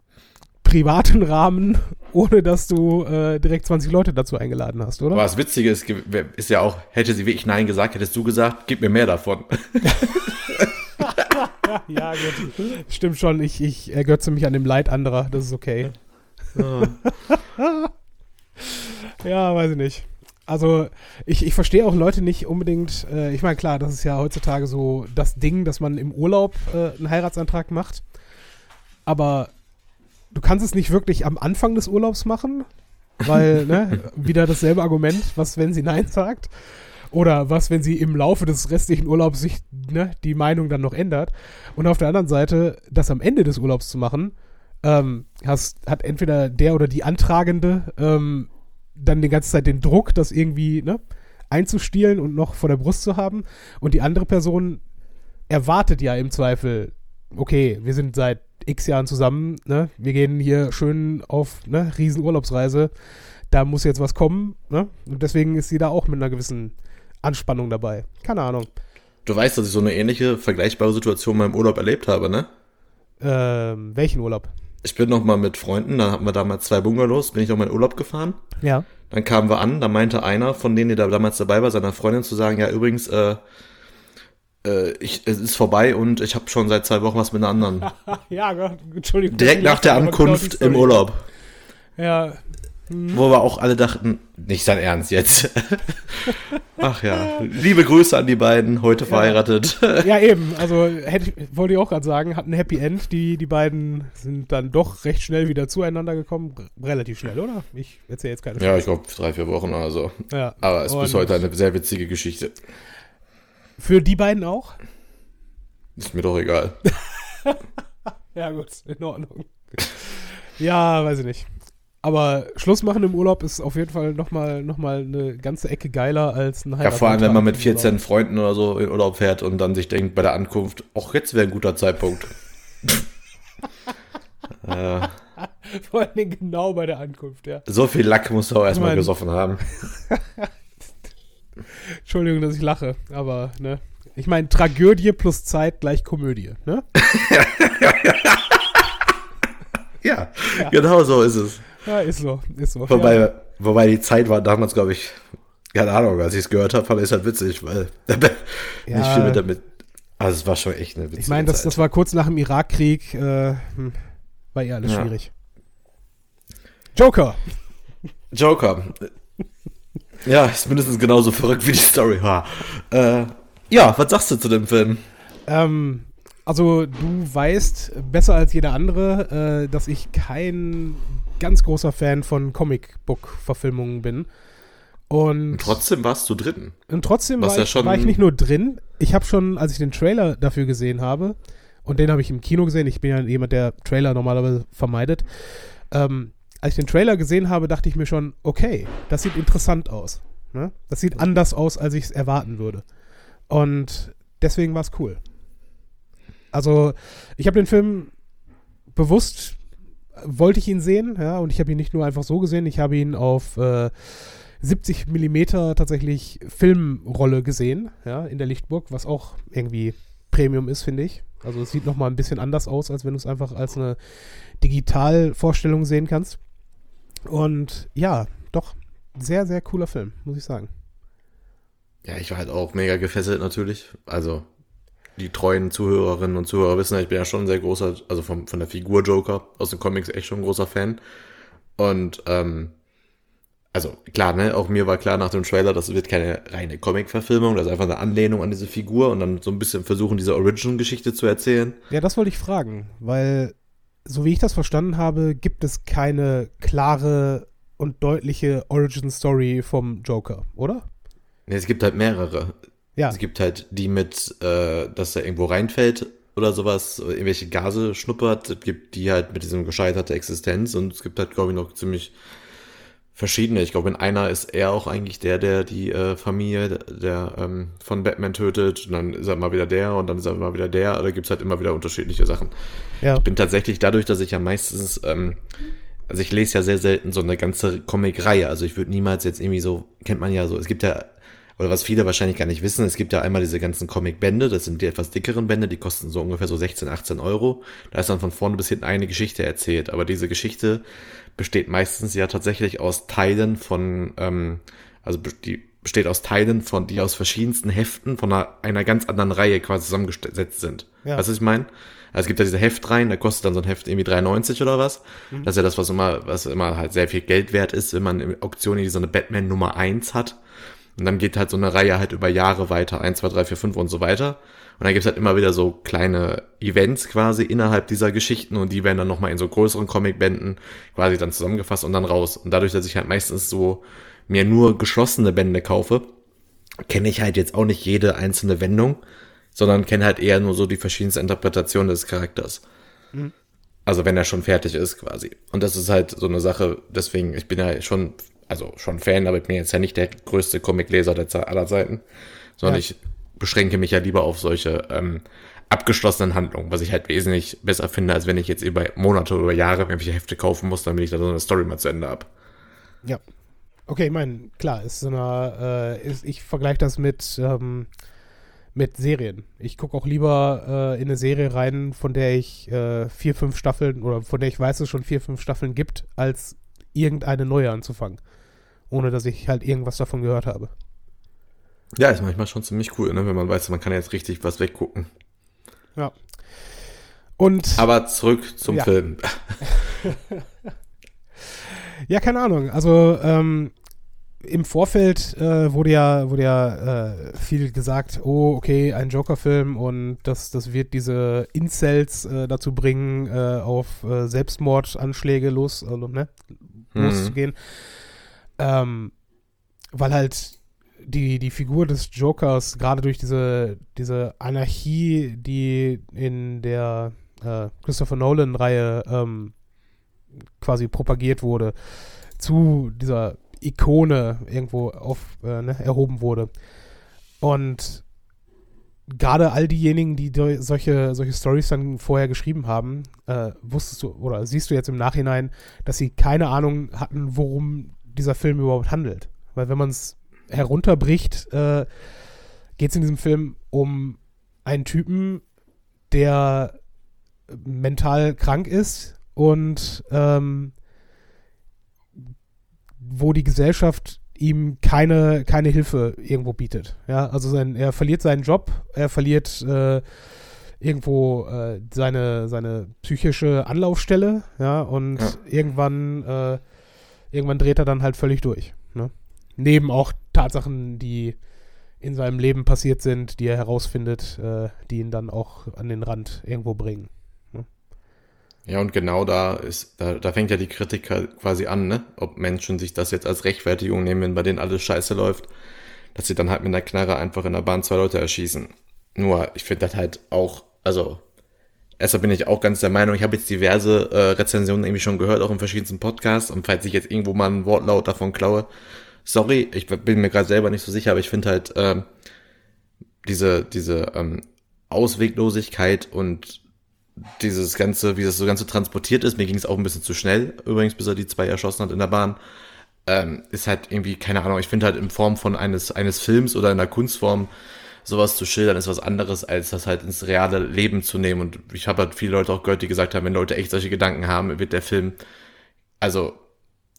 privaten <laughs> Rahmen, ohne dass du äh, direkt 20 Leute dazu eingeladen hast, oder? Aber das Witzige ist, ist ja auch, hätte sie wirklich Nein gesagt, hättest du gesagt, gib mir mehr davon. <laughs> <laughs> <laughs> ja, gut. <laughs> Stimmt schon, ich, ich ergötze mich an dem Leid anderer, das ist okay. <laughs> ja, weiß ich nicht. Also, ich, ich verstehe auch Leute nicht unbedingt. Äh, ich meine, klar, das ist ja heutzutage so das Ding, dass man im Urlaub äh, einen Heiratsantrag macht. Aber du kannst es nicht wirklich am Anfang des Urlaubs machen, weil, ne, wieder dasselbe Argument, was wenn sie Nein sagt. Oder was, wenn sie im Laufe des restlichen Urlaubs sich ne, die Meinung dann noch ändert. Und auf der anderen Seite, das am Ende des Urlaubs zu machen, ähm, hast, hat entweder der oder die Antragende ähm, dann die ganze Zeit den Druck, das irgendwie ne, einzustielen und noch vor der Brust zu haben. Und die andere Person erwartet ja im Zweifel, okay, wir sind seit x Jahren zusammen, ne? wir gehen hier schön auf ne, Riesenurlaubsreise, da muss jetzt was kommen. Ne? Und deswegen ist sie da auch mit einer gewissen Anspannung dabei. Keine Ahnung. Du weißt, dass ich so eine ähnliche, vergleichbare Situation in meinem Urlaub erlebt habe, ne? Ähm, welchen Urlaub? Ich bin noch mal mit Freunden, da hatten wir damals zwei Bungalows, bin ich auf meinen Urlaub gefahren. Ja. Dann kamen wir an, da meinte einer von denen, der da damals dabei war, seiner Freundin zu sagen, ja übrigens, äh, äh, ich, es ist vorbei und ich habe schon seit zwei Wochen was mit einer anderen. <laughs> ja, Entschuldigung. Direkt nach der Ankunft genau im. Urlaub. Ja, Wo wir auch alle dachten, nicht sein Ernst jetzt. <laughs> Ach ja, liebe Grüße an die beiden, heute verheiratet. <laughs> ja, eben. Also hätte ich, wollte ich auch gerade sagen, hat ein Happy End. Die, die beiden sind dann doch recht schnell wieder zueinander gekommen. Relativ schnell, oder? Ich erzähle jetzt keine Ja, ich glaube drei, vier Wochen oder so. Ja. Aber es ist bis heute eine sehr witzige Geschichte. Für die beiden auch? Ist mir doch egal. <laughs> Ja, gut, in Ordnung. ja, weiß ich nicht. Aber Schluss machen im Urlaub ist auf jeden Fall nochmal noch mal eine ganze Ecke geiler als ein Ja, vor allem, wenn man mit Heiratsantrag im 14 Freunden oder so in Urlaub fährt und dann sich denkt bei der Ankunft, auch jetzt wäre ein guter Zeitpunkt. <laughs> äh. Vor Dingen genau bei der Ankunft, ja. so viel Lack musst du auch erstmal mein- gesoffen haben. <laughs> Entschuldigung, dass ich lache, aber, ne. Ich meine, Tragödie plus Zeit gleich Komödie, ne? <laughs> Ja, genau so ist es. Ja, ist so, ist so. Wobei, ja. wobei die Zeit war damals, glaube ich, keine Ahnung, als ich es gehört habe, fand ich es halt witzig, weil <laughs> nicht Ja. viel mit damit. Also es war schon echt eine witzige Ich meine, das, das war kurz nach dem Irakkrieg, äh, hm, war eh alles Ja. schwierig. Joker. Joker. Ja, ist mindestens genauso verrückt wie die Story war. Äh, ja, was sagst du zu dem Film? Ähm, also du weißt besser als jeder andere, äh, dass ich kein ganz großer Fan von Comicbook-Verfilmungen bin. Und, Trotzdem warst du drin. und trotzdem war, ja ich, war ich nicht nur drin, ich habe schon, als ich den Trailer dafür gesehen habe, und den habe ich im Kino gesehen, ich bin ja jemand, der Trailer normalerweise vermeidet, ähm, als ich den Trailer gesehen habe, dachte ich mir schon, okay, das sieht interessant aus. Ne? Das sieht anders aus, als ich es erwarten würde. Und deswegen war es cool. Also, ich habe den Film bewusst, wollte ich ihn sehen, ja, und ich habe ihn nicht nur einfach so gesehen, ich habe ihn auf äh, 70 Millimeter tatsächlich Filmrolle gesehen, ja, in der Lichtburg, was auch irgendwie Premium ist, finde ich. Also es sieht nochmal ein bisschen anders aus, als wenn du es einfach als eine Digitalvorstellung sehen kannst. Und ja, doch, sehr, sehr cooler Film, muss ich sagen. Ja, ich war halt auch mega gefesselt natürlich. Also die treuen Zuhörerinnen und Zuhörer wissen, ja, ich bin ja schon ein sehr großer, also vom, von der Figur Joker aus den Comics echt schon ein großer Fan. Und ähm, also klar, ne, auch mir war klar nach dem Trailer, das wird keine reine Comic-Verfilmung, das ist einfach eine Anlehnung an diese Figur und dann so ein bisschen versuchen, diese Origin-Geschichte zu erzählen. Ja, das wollte ich fragen, weil so wie ich das verstanden habe, gibt es keine klare und deutliche Origin-Story vom Joker, oder? Ne, es gibt halt mehrere. Ja, Es gibt halt die mit, äh, dass er irgendwo reinfällt oder sowas, oder irgendwelche Gase schnuppert. Es gibt die halt mit diesem gescheiterte Existenz und es gibt halt, glaube ich, noch ziemlich verschiedene. Ich glaube, in einer ist er auch eigentlich der, der die äh, Familie der ähm, von Batman tötet und dann ist er mal wieder der und dann ist er mal wieder der. Da gibt's halt immer wieder unterschiedliche Sachen. ja. Ich bin tatsächlich dadurch, dass ich ja meistens, ähm, also ich lese ja sehr selten so eine ganze Comic-Reihe. Also ich würde niemals jetzt irgendwie so, kennt man ja so, es gibt ja, oder was viele wahrscheinlich gar nicht wissen, es gibt ja einmal diese ganzen Comic-Bände, das sind die etwas dickeren Bände, die kosten so ungefähr so 16, 18 Euro. Da ist dann von vorne bis hinten eine Geschichte erzählt. Aber diese Geschichte besteht meistens ja tatsächlich aus Teilen von, ähm, also die besteht aus Teilen von, die aus verschiedensten Heften von einer, einer ganz anderen Reihe quasi zusammengesetzt sind. Ja. Weißt du, was ich meine? Also es gibt ja diese Heftreihen, da kostet dann so ein Heft irgendwie 3,90 oder was. Das ist ja das, was immer, was immer halt sehr viel Geld wert ist, wenn man in Auktionen so eine Batman Nummer 1 hat. Und dann geht halt so eine Reihe halt über Jahre weiter, 1, 2, 3, 4, 5 und so weiter. Und dann gibt's halt immer wieder so kleine Events quasi innerhalb dieser Geschichten und die werden dann nochmal in so größeren Comicbänden quasi dann zusammengefasst und dann raus. Und dadurch, dass ich halt meistens so mir nur geschlossene Bände kaufe, kenne ich halt jetzt auch nicht jede einzelne Wendung, sondern kenne halt eher nur so die verschiedensten Interpretationen des Charakters. Mhm. Also wenn er schon fertig ist quasi. Und das ist halt so eine Sache, deswegen, ich bin ja schon, also schon Fan, aber ich bin jetzt ja nicht der größte Comicleser aller Zeiten, sondern ja. ich beschränke mich ja lieber auf solche ähm, abgeschlossenen Handlungen, was ich halt wesentlich besser finde, als wenn ich jetzt über Monate oder Jahre irgendwelche Hefte kaufen muss, damit ich da so eine Story mal zu Ende habe. Ja. Okay, ich meine, klar, ist so eine, äh, ist, ich vergleiche das mit, ähm, mit Serien. Ich gucke auch lieber äh, in eine Serie rein, von der ich äh, vier, fünf Staffeln oder von der ich weiß, es schon vier, fünf Staffeln gibt, als irgendeine neue anzufangen. Ohne dass ich halt irgendwas davon gehört habe. Ja, ist manchmal schon ziemlich cool, ne? wenn man weiß, man kann jetzt richtig was weggucken. Ja. Und. Aber zurück zum ja. Film. <laughs> ja, keine Ahnung. Also, ähm, im Vorfeld äh, wurde ja, wurde ja äh, viel gesagt, oh, okay, ein Joker-Film und das, das wird diese Incels äh, dazu bringen, äh, auf äh, Selbstmordanschläge los, also, ne, mhm. Ähm, weil halt die, die Figur des Jokers, gerade durch diese, diese Anarchie, die in der äh, Christopher Nolan-Reihe ähm, quasi propagiert wurde, zu dieser Ikone irgendwo auf, äh, ne, erhoben wurde. Und gerade all diejenigen, die solche, solche Stories dann vorher geschrieben haben, äh, wusstest du oder siehst du jetzt im Nachhinein, dass sie keine Ahnung hatten, worum dieser Film überhaupt handelt. Weil wenn man es herunterbricht, äh, geht es in diesem Film um einen Typen, der mental krank ist und ähm, wo die Gesellschaft ihm keine, keine Hilfe irgendwo bietet. Ja, also sein, er verliert seinen Job, er verliert äh, irgendwo äh, seine, seine psychische Anlaufstelle, ja, und ja. irgendwann, äh, irgendwann dreht er dann halt völlig durch. Ne? Neben auch Tatsachen, die in seinem Leben passiert sind, die er herausfindet, äh, die ihn dann auch an den Rand irgendwo bringen. Ja, und genau da ist, da, da fängt ja die Kritik halt quasi an, ne? Ob Menschen sich das jetzt als Rechtfertigung nehmen, wenn bei denen alles scheiße läuft, dass sie dann halt mit einer Knarre einfach in der Bahn zwei Leute erschießen. Nur, ich finde das halt auch, also, erstmal bin ich auch ganz der Meinung, ich habe jetzt diverse äh, Rezensionen irgendwie schon gehört, auch in verschiedensten Podcasts, und falls ich jetzt irgendwo mal ein Wortlaut davon klaue, sorry, ich bin mir gerade selber nicht so sicher, aber ich finde halt, äh, diese, diese ähm, Ausweglosigkeit und dieses Ganze, wie das so Ganze transportiert ist, mir ging es auch ein bisschen zu schnell, übrigens, bis er die zwei erschossen hat in der Bahn, ähm, ist halt irgendwie, keine Ahnung, ich finde halt in Form von eines, eines Films oder in einer Kunstform sowas zu schildern, ist was anderes, als das halt ins reale Leben zu nehmen. Und ich habe halt viele Leute auch gehört, die gesagt haben, wenn Leute echt solche Gedanken haben, wird der Film, also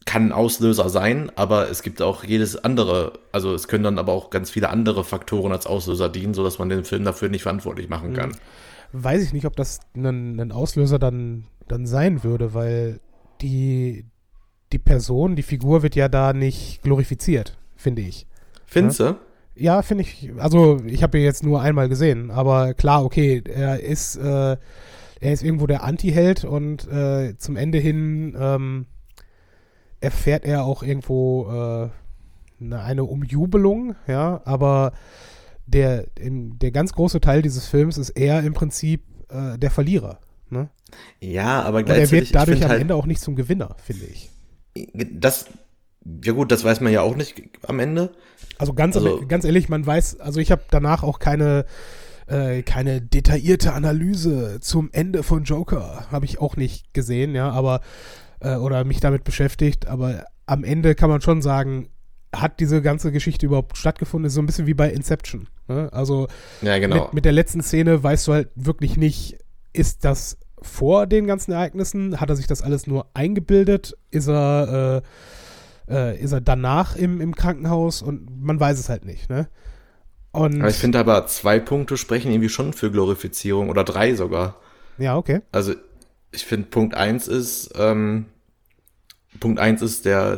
kann ein Auslöser sein, aber es gibt auch jedes andere, also es können dann aber auch ganz viele andere Faktoren als Auslöser dienen, sodass man den Film dafür nicht verantwortlich machen mhm. kann. Weiß ich nicht, ob das ein, ein Auslöser dann, dann sein würde, weil die, die Person, die Figur wird ja da nicht glorifiziert, finde ich. Findest du? Ja, finde ich. Also, ich habe ihn jetzt nur einmal gesehen, aber klar, okay, er ist, äh, er ist irgendwo der Anti-Held und äh, zum Ende hin ähm, erfährt er auch irgendwo äh, eine, eine Umjubelung, ja, aber der, in, der ganz große Teil dieses Films ist er im Prinzip äh, der Verlierer. Ne? Ja, aber gleichzeitig. Und er wird dadurch am halt, Ende auch nicht zum Gewinner, finde ich. Das, ja gut, das weiß man ja auch nicht am Ende. Also ganz, also, ganz ehrlich, man weiß, also ich habe danach auch keine, äh, keine detaillierte Analyse zum Ende von Joker, habe ich auch nicht gesehen, ja, aber, äh, oder mich damit beschäftigt, aber am Ende kann man schon sagen, hat diese ganze Geschichte überhaupt stattgefunden? Ist so ein bisschen wie bei Inception. Ne? Also ja, genau. mit, mit, der letzten Szene weißt du halt wirklich nicht, ist das vor den ganzen Ereignissen? Hat er sich das alles nur eingebildet? Ist er, äh, äh, ist er danach im, im Krankenhaus? Und man weiß es halt nicht. Ne? Und aber ich finde aber zwei Punkte sprechen irgendwie schon für Glorifizierung oder drei sogar. Ja, okay. Also ich finde Punkt eins ist, ähm, Punkt eins ist der,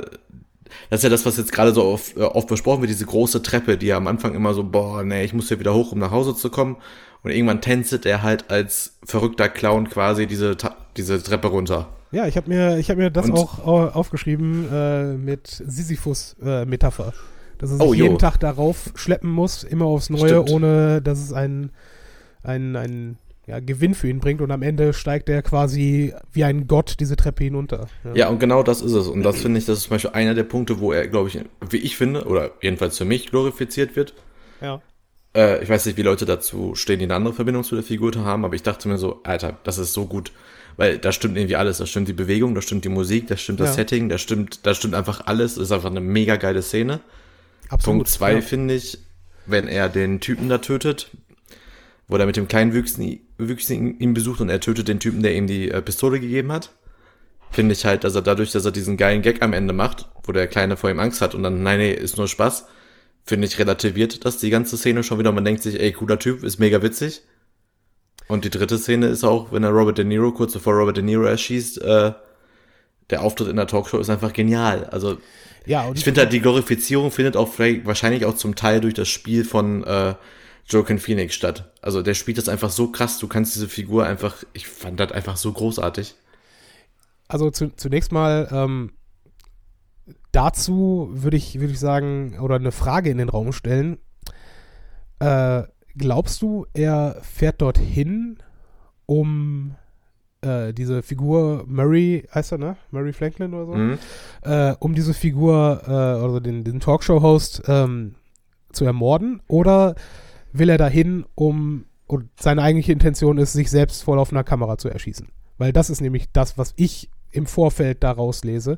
das ist ja das, was jetzt gerade so oft, äh, oft besprochen wird, diese große Treppe, die ja am Anfang immer so, boah, nee, ich muss hier wieder hoch, um nach Hause zu kommen. Und irgendwann tänzelt er halt als verrückter Clown quasi diese, diese Treppe runter. Ja, ich habe mir, ich hab mir das Und, auch aufgeschrieben äh, mit Sisyphus-Metapher. Dass er sich Oh, jo. jeden Tag darauf schleppen muss, immer aufs Neue, Stimmt. ohne dass es einen, einen ja, Gewinn für ihn bringt und am Ende steigt er quasi wie ein Gott diese Treppe hinunter. Ja, und genau das ist es. Und das finde ich, das ist zum Beispiel einer der Punkte, wo er, glaube ich, wie ich finde, oder jedenfalls für mich glorifiziert wird. ja. Äh, ich weiß nicht, wie Leute dazu stehen, die eine andere Verbindung zu der Figur haben, aber ich dachte mir so, Alter, das ist so gut. Weil da stimmt irgendwie alles. Da stimmt die Bewegung, da stimmt die Musik, da stimmt das Ja. Setting, da stimmt, da stimmt einfach alles. Das ist einfach eine mega geile Szene. Absolut. Punkt zwei ja. finde ich, wenn er den Typen da tötet, wo er mit dem kleinen Wüchsen, Wüchsen ihn besucht und er tötet den Typen, der ihm die äh, Pistole gegeben hat, finde ich halt, dass er dadurch, dass er diesen geilen Gag am Ende macht, wo der Kleine vor ihm Angst hat und dann, nein, nee, ist nur Spaß, finde ich relativiert das die ganze Szene schon wieder. Man denkt sich, ey, cooler Typ, ist mega witzig. Und die dritte Szene ist auch, wenn er Robert De Niro, kurz bevor Robert De Niro erschießt, äh, der Auftritt in der Talkshow ist einfach genial. Also Ja, ich finde halt, die Glorifizierung findet auch wahrscheinlich auch zum Teil durch das Spiel von äh, Joaquin Phoenix statt. Also der spielt das einfach so krass, du kannst diese Figur einfach, ich fand das einfach so großartig. Also zu, zunächst mal ähm, dazu würde ich, würde ich sagen, oder eine Frage in den Raum stellen. Äh, glaubst du, er fährt dorthin, um äh, diese Figur Murray, heißt er, ne? Murray Franklin oder so? Mhm. Äh, um diese Figur, äh, also den, den Talkshow-Host ähm, zu ermorden? Oder will er dahin, um, und seine eigentliche Intention ist, sich selbst vor laufender Kamera zu erschießen? Weil das ist nämlich das, was ich im Vorfeld daraus lese.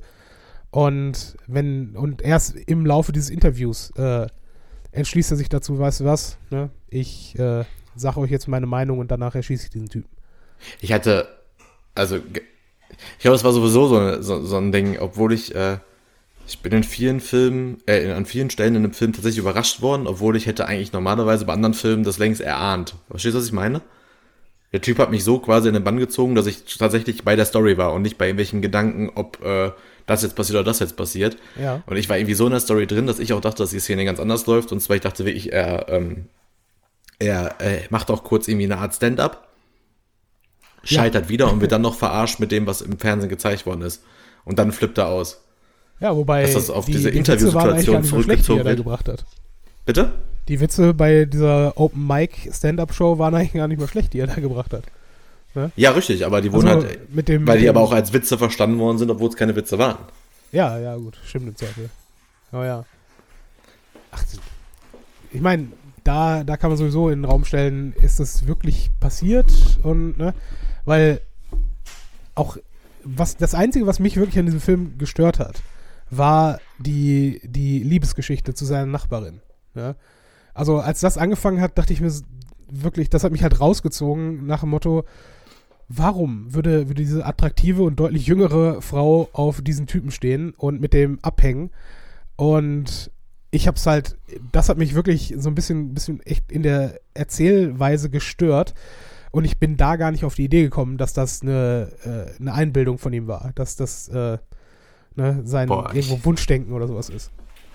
Und wenn, und erst im Laufe dieses Interviews äh, entschließt er sich dazu, weißt du was, ne? Ich äh, sage euch jetzt meine Meinung und danach erschieße ich diesen Typen. Ich hatte, also, ich glaube, es war sowieso so, eine, so, so ein Ding, obwohl ich, äh, ich bin in vielen Filmen, äh, an vielen Stellen in einem Film tatsächlich überrascht worden, obwohl ich hätte eigentlich normalerweise bei anderen Filmen das längst erahnt. Verstehst du, was ich meine? Der Typ hat mich so quasi in den Bann gezogen, dass ich tatsächlich bei der Story war und nicht bei irgendwelchen Gedanken, ob äh, das jetzt passiert oder das jetzt passiert. Ja. Und ich war irgendwie so in der Story drin, dass ich auch dachte, dass die Szene ganz anders läuft. Und zwar, ich dachte wirklich, er, ähm, er äh, macht auch kurz irgendwie eine Art Stand-up, scheitert wieder und wird <laughs> dann noch verarscht mit dem, was im Fernsehen gezeigt worden ist. Und dann flippt er aus. Ja, wobei Dass das auf diese Interviewsituation so schlecht, die er zurückgezogen wird. hat. Bitte? Die Witze bei dieser Open Mic Stand-Up Show waren eigentlich gar nicht mal schlecht, die er da gebracht hat. Ja, richtig, aber die wurden Also, halt, mit dem, weil mit die dem, aber auch als Witze verstanden worden sind, obwohl es keine Witze waren. Ja, ja, gut, stimmt im Zweifel. Oh ja. Ach, ich meine, da, da kann man sowieso in den Raum stellen, ist das wirklich passiert? Und, ne? Weil auch was das Einzige, was mich wirklich an diesem Film gestört hat, war die, die Liebesgeschichte zu seiner Nachbarin. Ja? Also als das angefangen hat, dachte ich mir wirklich, das hat mich halt rausgezogen nach dem Motto, warum würde, würde diese attraktive und deutlich jüngere Frau auf diesen Typen stehen und mit dem abhängen? Und ich hab's halt, das hat mich wirklich so ein bisschen, bisschen echt in der Erzählweise gestört. Und ich bin da gar nicht auf die Idee gekommen, dass das eine, äh, eine Einbildung von ihm war, dass das äh, ne, sein Boah, irgendwo Wunschdenken oder sowas ist.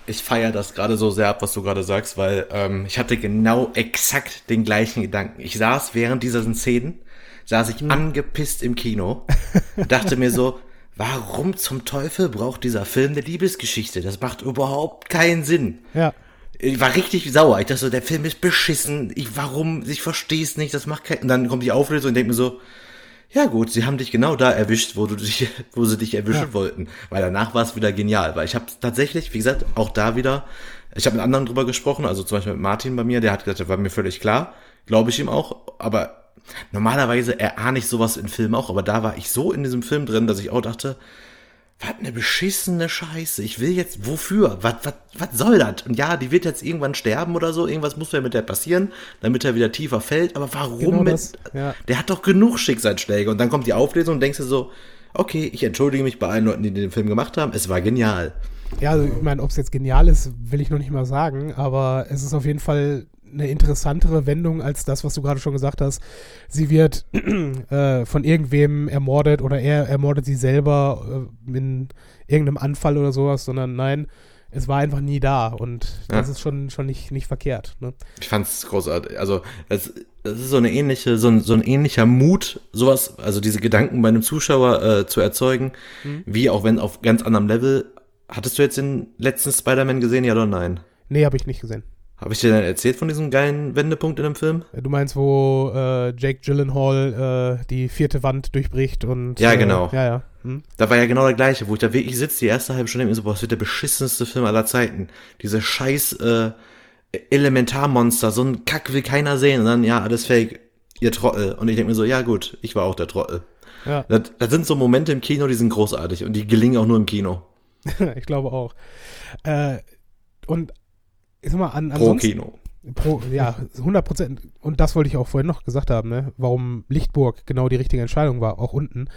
Ich feiere das gerade so sehr ab, was du gerade sagst, weil ähm, ich hatte genau exakt den gleichen Gedanken. Ich saß während dieser Szenen, saß ich angepisst im Kino, dachte mir so, <laughs> warum zum Teufel braucht dieser Film eine Liebesgeschichte? Das macht überhaupt keinen Sinn. Ja, Ich war richtig sauer. Ich dachte so, der Film ist beschissen. Ich, warum? Ich verstehe es nicht. Das macht keinen. Und dann kommt die Auflösung und denke mir so, ja gut, sie haben dich genau da erwischt, wo du dich, <laughs> wo sie dich erwischen Ja. wollten. Weil danach war es wieder genial. Weil ich habe tatsächlich, wie gesagt, auch da wieder, ich habe mit anderen drüber gesprochen, also zum Beispiel mit Martin bei mir, der hat gesagt, das war mir völlig klar. Glaube ich ihm auch. Aber normalerweise erahne ich sowas in Filmen auch. Aber da war ich so in diesem Film drin, dass ich auch dachte, was eine beschissene Scheiße. Ich will jetzt, wofür? Was, was, was soll das? Und ja, die wird jetzt irgendwann sterben oder so. Irgendwas muss ja mit der passieren, damit er wieder tiefer fällt. Aber warum Genau mit? das, ja. Der hat doch genug Schicksalsschläge. Und dann kommt die Auflösung und denkst du so, okay, ich entschuldige mich bei allen Leuten, die den Film gemacht haben. Es war genial. Ja, also ich meine, ob es jetzt genial ist, will ich noch nicht mal sagen, aber es ist auf jeden Fall eine interessantere Wendung als das, was du gerade schon gesagt hast. Sie wird <clears throat> äh, von irgendwem ermordet oder er ermordet sie selber äh, in irgendeinem Anfall oder sowas, sondern nein, es war einfach nie da und das Ja. ist schon, schon nicht, nicht verkehrt. Ne? Ich fand's großartig. Also, es, es ist so eine ähnliche, so ein, so ein ähnlicher Mut, sowas, also diese Gedanken bei einem Zuschauer äh, zu erzeugen, wie auch wenn auf ganz anderem Level. Hattest du jetzt den letzten Spider-Man gesehen, ja oder nein? Nee, habe ich nicht gesehen. Habe ich dir dann erzählt von diesem geilen Wendepunkt in dem Film? Du meinst, wo äh, Jake Gyllenhaal äh, die vierte Wand durchbricht und. Ja, äh, genau. Ja, ja. Hm? Da war ja genau der gleiche, wo ich da wirklich sitze, die erste halbe Stunde, so, boah, das wird der beschissenste Film aller Zeiten. Diese scheiß äh, Elementarmonster, so ein Kack will keiner sehen. Und dann, ja, alles fake, ihr Trottel. Und ich denke mir so, ja gut, ich war auch der Trottel. Ja, Das, das sind so Momente im Kino, die sind großartig und die gelingen auch nur im Kino. <laughs> ich glaube auch. Äh, und ich sag mal, an, Pro Kino. Pro, ja, 100 Prozent. Und das wollte ich auch vorhin noch gesagt haben, ne? warum Lichtburg genau die richtige Entscheidung war, auch unten.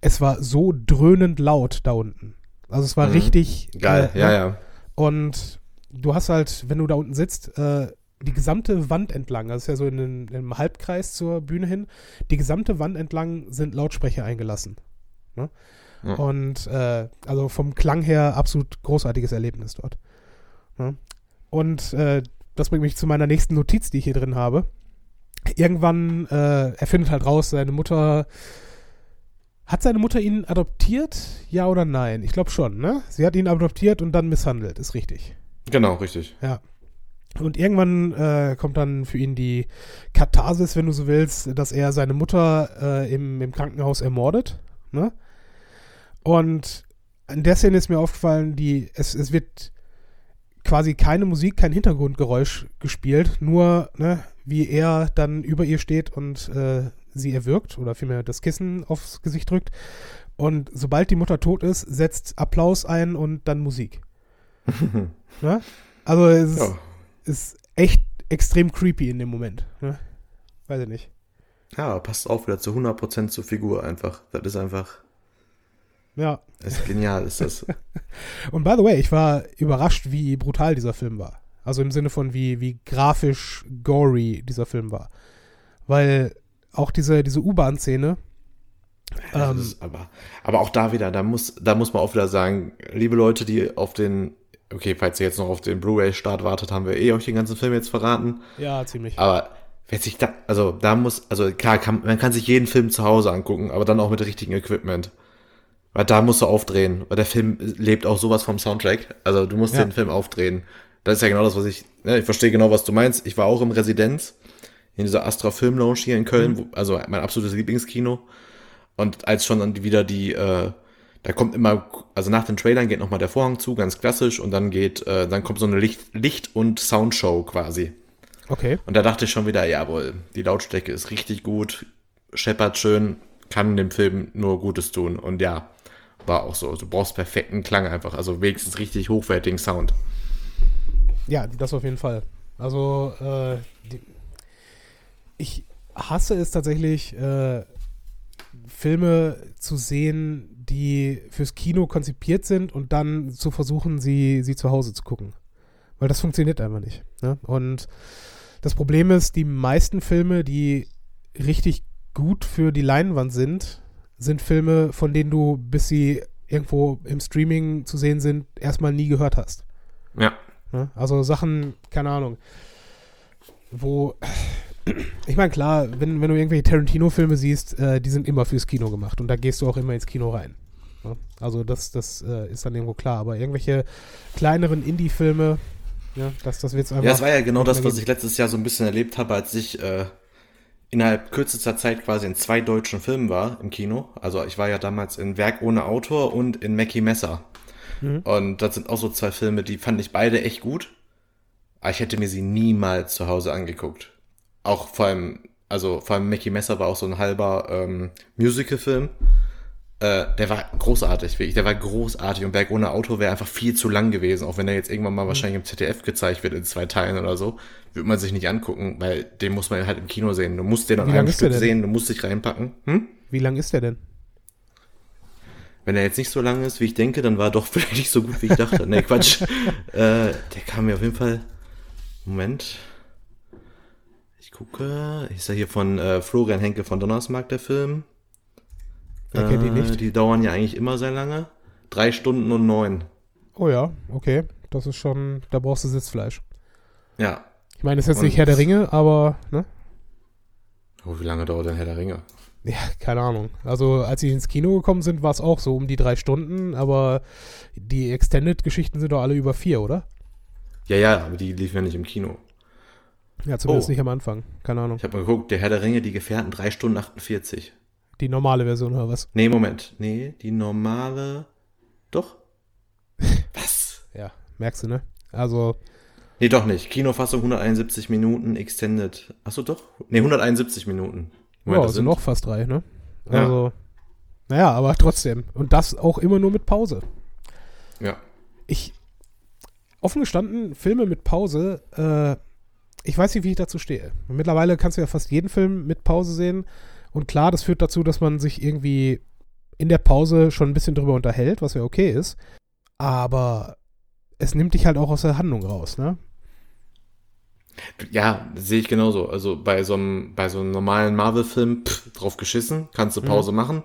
Es war so dröhnend laut da unten. Also es war Mhm. richtig Geil, äh, ja, ne? ja. Und du hast halt, wenn du da unten sitzt, äh, die gesamte Wand entlang, das ist ja so in einem Halbkreis zur Bühne hin, die gesamte Wand entlang sind Lautsprecher eingelassen. Ne? Ja. Und äh, also vom Klang her absolut großartiges Erlebnis dort. Ne? Und äh, das bringt mich zu meiner nächsten Notiz, die ich hier drin habe. Irgendwann, äh, er findet halt raus, seine Mutter. Hat seine Mutter ihn adoptiert? Ja oder nein? Ich glaube schon, ne? Sie hat ihn adoptiert und dann misshandelt, ist richtig. Genau, richtig. Ja. Und irgendwann äh, kommt dann für ihn die Katharsis, wenn du so willst, dass er seine Mutter äh, im, im Krankenhaus ermordet. Ne? Und in der Szene ist mir aufgefallen, die, es, es wird quasi keine Musik, kein Hintergrundgeräusch gespielt, nur ne, wie er dann über ihr steht und äh, sie erwürgt oder vielmehr das Kissen aufs Gesicht drückt. Und sobald die Mutter tot ist, setzt Applaus ein und dann Musik. <laughs> ne? Also es ist, Ja. ist echt extrem creepy in dem Moment. Ne? Weiß ich nicht. ja, passt auch wieder zu 100% zur Figur einfach. Das ist einfach, Ja. das ist genial, ist das. <laughs> Und by the way, ich war überrascht, wie brutal dieser Film war. Also im Sinne von wie, wie grafisch gory dieser Film war. Weil auch diese, diese U-Bahn-Szene, ähm, aber, aber auch da wieder, da muss, da muss man auch wieder sagen, liebe Leute, die auf den, okay, falls ihr jetzt noch auf den Blu-ray-Start wartet, haben wir eh euch den ganzen Film jetzt verraten. ja, ziemlich. Aber wer sich da, also da muss, also klar, kann, man kann sich jeden Film zu Hause angucken, aber dann auch mit richtigem Equipment. Weil da musst du aufdrehen, weil der Film lebt auch sowas vom Soundtrack. Also du musst Ja. den Film aufdrehen. Das ist ja genau das, was ich, ne, ich verstehe genau, was du meinst. Ich war auch im Residenz, in dieser Astra Film Lounge hier in Köln, wo, also mein absolutes Lieblingskino. Und als schon dann wieder die, äh, da kommt immer, also nach den Trailern geht nochmal der Vorhang zu, ganz klassisch, und dann geht, äh, dann kommt so eine Licht, Licht- und Soundshow quasi. Okay. Und da dachte ich schon wieder, jawohl, die Lautstärke ist richtig gut, scheppert schön, kann dem Film nur Gutes tun. Und ja, war auch so. Du brauchst perfekten Klang einfach, also wenigstens richtig hochwertigen Sound. Ja, das auf jeden Fall. Also, äh, die, ich hasse es tatsächlich, äh, Filme zu sehen, die fürs Kino konzipiert sind und dann zu versuchen, sie, sie zu Hause zu gucken. Weil das funktioniert einfach nicht. Ne? Und das Problem ist, die meisten Filme, die richtig gut für die Leinwand sind, sind Filme, von denen du, bis sie irgendwo im Streaming zu sehen sind, erstmal nie gehört hast. Ja. Ne? Also Sachen, keine Ahnung, wo, <clears throat> ich meine, klar, wenn, wenn du irgendwelche Tarantino-Filme siehst, äh, die sind immer fürs Kino gemacht und da gehst du auch immer ins Kino rein. Ne? Also das, das äh, ist dann irgendwo klar, aber irgendwelche kleineren Indie-Filme, ja, das, das wird es einfach. Ja, es war ja genau das, was ich letztes Jahr so ein bisschen erlebt habe, als ich äh, innerhalb kürzester Zeit quasi in zwei deutschen Filmen war im Kino. Also ich war ja damals in Werk ohne Autor und in Mackie Messer. Mhm. Und das sind auch so zwei Filme, die fand ich beide echt gut. Aber ich hätte mir sie niemals zu Hause angeguckt. Auch vor allem, also vor allem Mackie Messer war auch so ein halber ähm, Musical-Film. Äh, der war großartig, wirklich. Der war großartig und Berg ohne Auto wäre einfach viel zu lang gewesen. Auch wenn er jetzt irgendwann Mhm. mal wahrscheinlich im ZDF gezeigt wird in zwei Teilen oder so, würde man sich nicht angucken, weil den muss man halt im Kino sehen. Du musst den an einem Stück sehen, du musst dich reinpacken. Hm? Wie lang ist der denn? Wenn er jetzt nicht so lang ist, wie ich denke, dann war er doch <laughs> vielleicht nicht so gut, wie ich dachte. Nee, Quatsch. <laughs> äh, der kam mir auf jeden Fall. Moment. Ich gucke. Ist ja hier von äh, Florian Henke von Donnersmarkt, der Film. Wer kennt ihn Äh, nicht? Die dauern ja eigentlich immer sehr lange. Drei Stunden und neun. Oh ja, okay. Das ist schon, da brauchst du Sitzfleisch. Ja. Ich meine, das ist jetzt Und- nicht Herr der Ringe, aber, ne? Oh, wie lange dauert denn Herr der Ringe? Ja, keine Ahnung. Also, als sie ins Kino gekommen sind, war es auch so um die drei Stunden, aber die Extended-Geschichten sind doch alle über vier, oder? Ja, ja, aber die liefen ja nicht im Kino. Ja, zumindest Oh. nicht am Anfang. Keine Ahnung. Ich habe mal geguckt, der Herr der Ringe, die Gefährten, 3 Stunden 48. Die normale Version oder was? Nee, Moment. Nee, die normale. Doch? <laughs> Was? Ja, merkst du, ne? Also, Nee, doch nicht. Kinofassung 171 Minuten, Extended. Achso, doch? Nee, 171 Minuten. ja, das also noch fast drei, ne? Ja. Also, naja, aber trotzdem. Und das auch immer nur mit Pause. Ja. Ich, offen gestanden, Filme mit Pause, äh, ich weiß nicht, wie ich dazu stehe. Mittlerweile kannst du ja fast jeden Film mit Pause sehen. Und klar, das führt dazu, dass man sich irgendwie in der Pause schon ein bisschen drüber unterhält, was ja okay ist. Aber es nimmt dich halt auch aus der Handlung raus, ne? Ja, sehe ich genauso. Also bei so einem, bei so einem normalen Marvel-Film, pff, drauf geschissen, kannst du Pause machen.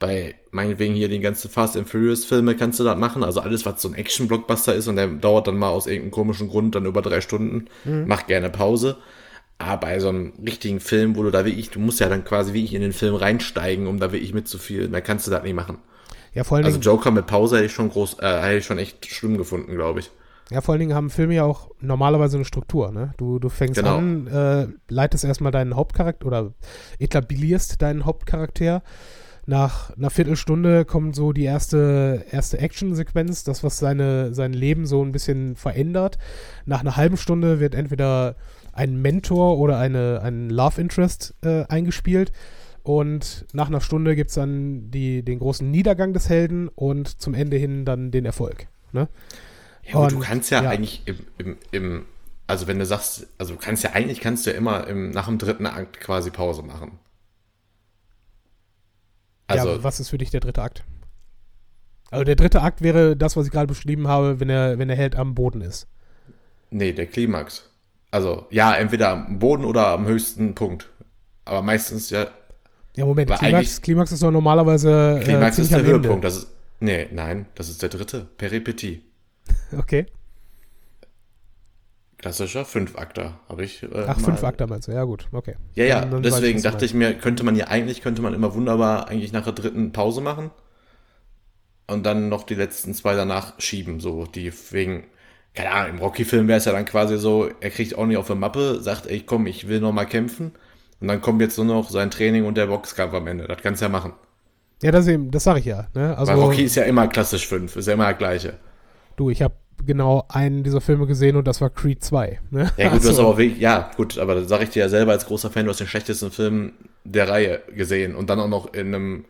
Bei meinetwegen hier den ganzen Fast and Furious-Filme kannst du das machen. Also alles, was so ein Action-Blockbuster ist und der dauert dann mal aus irgendeinem komischen Grund dann über drei Stunden, mach gerne Pause. Aber bei so einem richtigen Film, wo du da wirklich, du musst ja dann quasi wirklich in den Film reinsteigen, um da wirklich mitzufühlen, da kannst du das nicht machen. Ja, vor allen Also Dingen, Joker mit Pause hätte ich schon groß, äh, hätte ich schon echt schlimm gefunden, glaube ich. ja, vor allen Dingen haben Filme ja auch normalerweise eine Struktur, ne? Du, du fängst Genau. an, äh, leitest erstmal deinen Hauptcharakter oder etablierst deinen Hauptcharakter. Nach einer Viertelstunde kommt so die erste, erste Action-Sequenz, das, was seine, sein Leben so ein bisschen verändert. Nach einer halben Stunde wird entweder ein Mentor oder eine, ein Love Interest äh, eingespielt. Und nach einer Stunde gibt es dann die, den großen Niedergang des Helden und zum Ende hin dann den Erfolg. Ne? Ja, aber du Und, kannst ja, ja. eigentlich im, im, im, also wenn du sagst, also du kannst ja eigentlich kannst du ja immer im, nach dem dritten Akt quasi Pause machen. Also, ja, was ist für dich der dritte Akt? Also der dritte Akt wäre das, was ich gerade beschrieben habe, wenn der, wenn der Held am Boden ist. nee, der Klimax. Also, ja, entweder am Boden oder am höchsten Punkt. Aber meistens ja, Ja, Moment, Klimax, Klimax ist doch normalerweise äh, Klimax ist ziemlich der. Höhepunkt. Das ist, nee, nein, das ist der dritte. Peripetie. <laughs> Okay. Klassischer Fünfakter, habe ich. Äh, Ach, mal- fünf Akte meinst du, ja gut, okay. Ja, ja, Dann- dann deswegen du dachte ich mir, könnte man ja eigentlich, könnte man immer wunderbar eigentlich nach der dritten Pause machen und dann noch die letzten zwei danach schieben, so, die wegen, keine Ahnung, im Rocky-Film wäre es ja dann quasi so, er kriegt auch nicht auf der Mappe, sagt, ey, komm, ich will noch mal kämpfen und dann kommt jetzt nur noch sein Training und der Boxkampf am Ende, das kannst du ja machen. Ja, das, eben, das sage ich ja. Ne? Also, Weil Rocky ist ja immer klassisch fünf, ist ja immer der gleiche. du, ich habe genau einen dieser Filme gesehen und das war Creed 2. Ne? Ja gut, <laughs> Also, aber wirklich, ja gut, aber da sage ich dir ja selber als großer Fan, du hast den schlechtesten Film der Reihe gesehen und dann auch noch in einem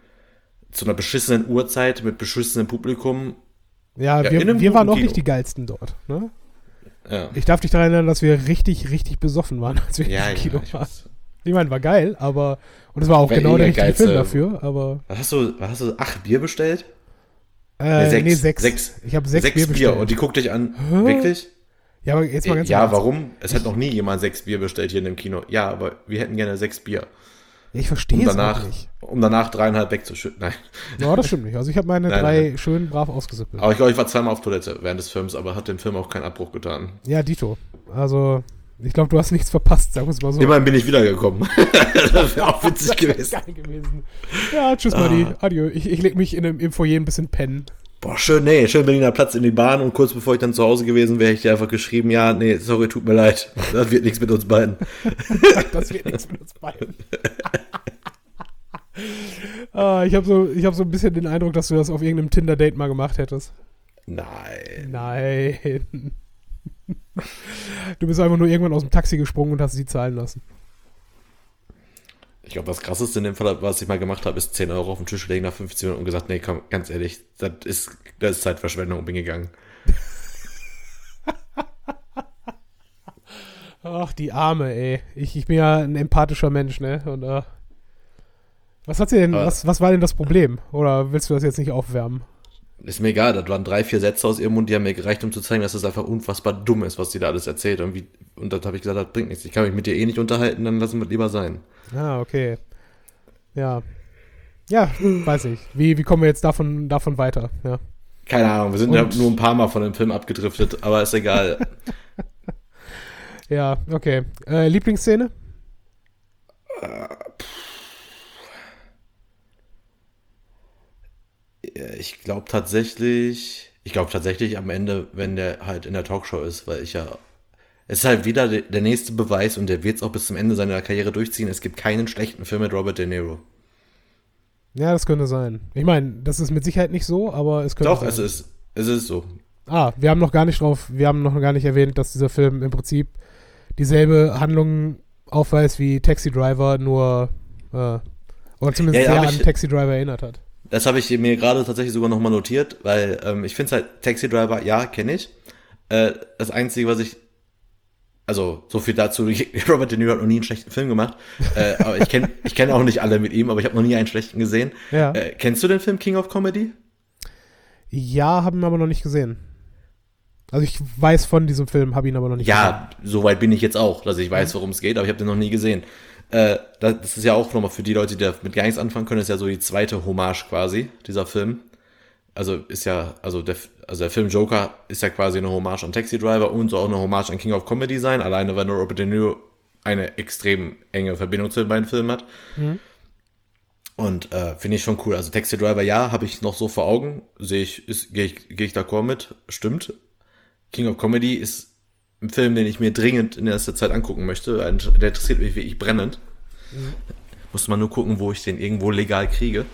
zu einer beschissenen Uhrzeit mit beschissenem Publikum. Ja, ja, wir, waren auch nicht Kino. die geilsten dort. Ne? Ja, Ich darf dich daran erinnern, dass wir richtig, richtig besoffen waren, als wir ja, im ja Kino ich waren. Ich meine, war geil, aber und es war auch Wär genau der richtige Film dafür, aber Was hast du, was hast du, acht Bier bestellt? äh, sechs. nee, sechs. Sechs. Ich habe sechs, Bier bestellt. und die guckt dich an. Hä? Wirklich? ja, aber jetzt mal ganz ja, ernst. warum? Es hat noch nie jemand sechs Bier bestellt hier in dem Kino. Ja, aber wir hätten gerne sechs Bier. Ich verstehe Um danach, nicht. um danach dreieinhalb wegzuschütten. Nein. Ja, das stimmt nicht. Also ich habe meine <laughs> Nein, drei nein. schön brav ausgesippelt. Aber ich glaube, ich war zweimal auf Toilette während des Films, aber hat dem Film auch keinen Abbruch getan. Ja, Dito. Also, ich glaube, du hast nichts verpasst, sagen wir es mal so. Immerhin bin ich wiedergekommen. <laughs> das wäre auch witzig <laughs> gewesen. gewesen. Ja, tschüss, Ah. Buddy. Adieu. Ich, ich leg mich in im Foyer ein bisschen pennen. Boah, schön, nee, schön Berliner Platz in die Bahn und kurz bevor ich dann zu Hause gewesen wäre, ich dir einfach geschrieben, ja, nee, sorry, tut mir leid. <laughs> Das wird nichts mit uns beiden. <laughs> Das wird nichts mit uns beiden. <laughs> ah, ich habe so, ich hab so ein bisschen den Eindruck, dass du das auf irgendeinem Tinder-Date mal gemacht hättest. Nein. Nein. Du bist einfach nur irgendwann aus dem Taxi gesprungen und hast sie zahlen lassen. Ich glaube, das krasseste in dem Fall, was ich mal gemacht habe, ist 10 Euro auf den Tisch legen nach 15 Minuten und gesagt, nee, komm, ganz ehrlich, das ist, das ist Zeitverschwendung und bin gegangen. <laughs> Ach, die Arme, ey. Ich, ich bin ja ein empathischer Mensch, ne? Und, äh, was hat sie denn, was, was war denn das Problem? Oder willst du das jetzt nicht aufwärmen? Ist mir egal, das waren drei, vier Sätze aus ihrem Mund, die haben mir gereicht, um zu zeigen, dass das einfach unfassbar dumm ist, was sie da alles erzählt. Und, wie, und das habe ich gesagt, das bringt nichts. Ich kann mich mit dir eh nicht unterhalten, dann lassen wir es lieber sein. Ah, okay. Ja. Ja, weiß ich. Wie, wie kommen wir jetzt davon, davon weiter? Ja. Keine Ahnung, wir sind Und- ja nur ein paar Mal von dem Film abgedriftet, aber ist egal. <laughs> Ja, okay. Äh, Lieblingsszene? Ich glaube tatsächlich, Ich glaube tatsächlich am Ende, wenn der halt in der Talkshow ist, weil ich ja. Es ist halt wieder der nächste Beweis und der wird es auch bis zum Ende seiner Karriere durchziehen. Es gibt keinen schlechten Film mit Robert De Niro. Ja, das könnte sein. Ich meine, das ist mit Sicherheit nicht so, aber es könnte Doch, sein. es ist, es ist so. Ah, wir haben noch gar nicht drauf, wir haben noch gar nicht erwähnt, dass dieser Film im Prinzip dieselbe Handlung aufweist wie Taxi Driver, nur äh, oder zumindest Ja, ja, sehr an ich- Taxi Driver erinnert hat. Das habe ich mir gerade tatsächlich sogar nochmal notiert, weil ähm, ich finde es halt, Taxi Driver, ja, kenne ich. Äh, das Einzige, was ich, also so viel dazu, <laughs> Robert De Niro hat noch nie einen schlechten Film gemacht, äh, aber ich kenne ich kenn auch nicht alle mit ihm, aber ich habe noch nie einen schlechten gesehen. Ja. Äh, kennst du den Film King of Comedy? Ja, haben wir aber noch nicht gesehen. Also ich weiß von diesem Film, habe ihn aber noch nicht gesehen. Ja, so weit bin ich jetzt auch, dass ich weiß, worum es geht, aber ich habe den noch nie gesehen. Äh, das, ist ja auch nochmal für die Leute, die damit gar nichts anfangen können, ist ja so die zweite Hommage quasi, dieser Film. Also ist ja, also der, also der Film Joker ist ja quasi eine Hommage an Taxi Driver und soll auch eine Hommage an King of Comedy sein, alleine weil nur Robert De Niro eine extrem enge Verbindung zu den beiden Filmen hat. Und äh, finde ich schon cool. Also Taxi Driver, ja, habe ich noch so vor Augen. Sehe ich, gehe ich, gehe ich d'accord mit. Stimmt. King of Comedy ist ein Film, den ich mir dringend in erster Zeit angucken möchte. Der interessiert mich wirklich brennend. Muss man nur gucken, wo ich den irgendwo legal kriege.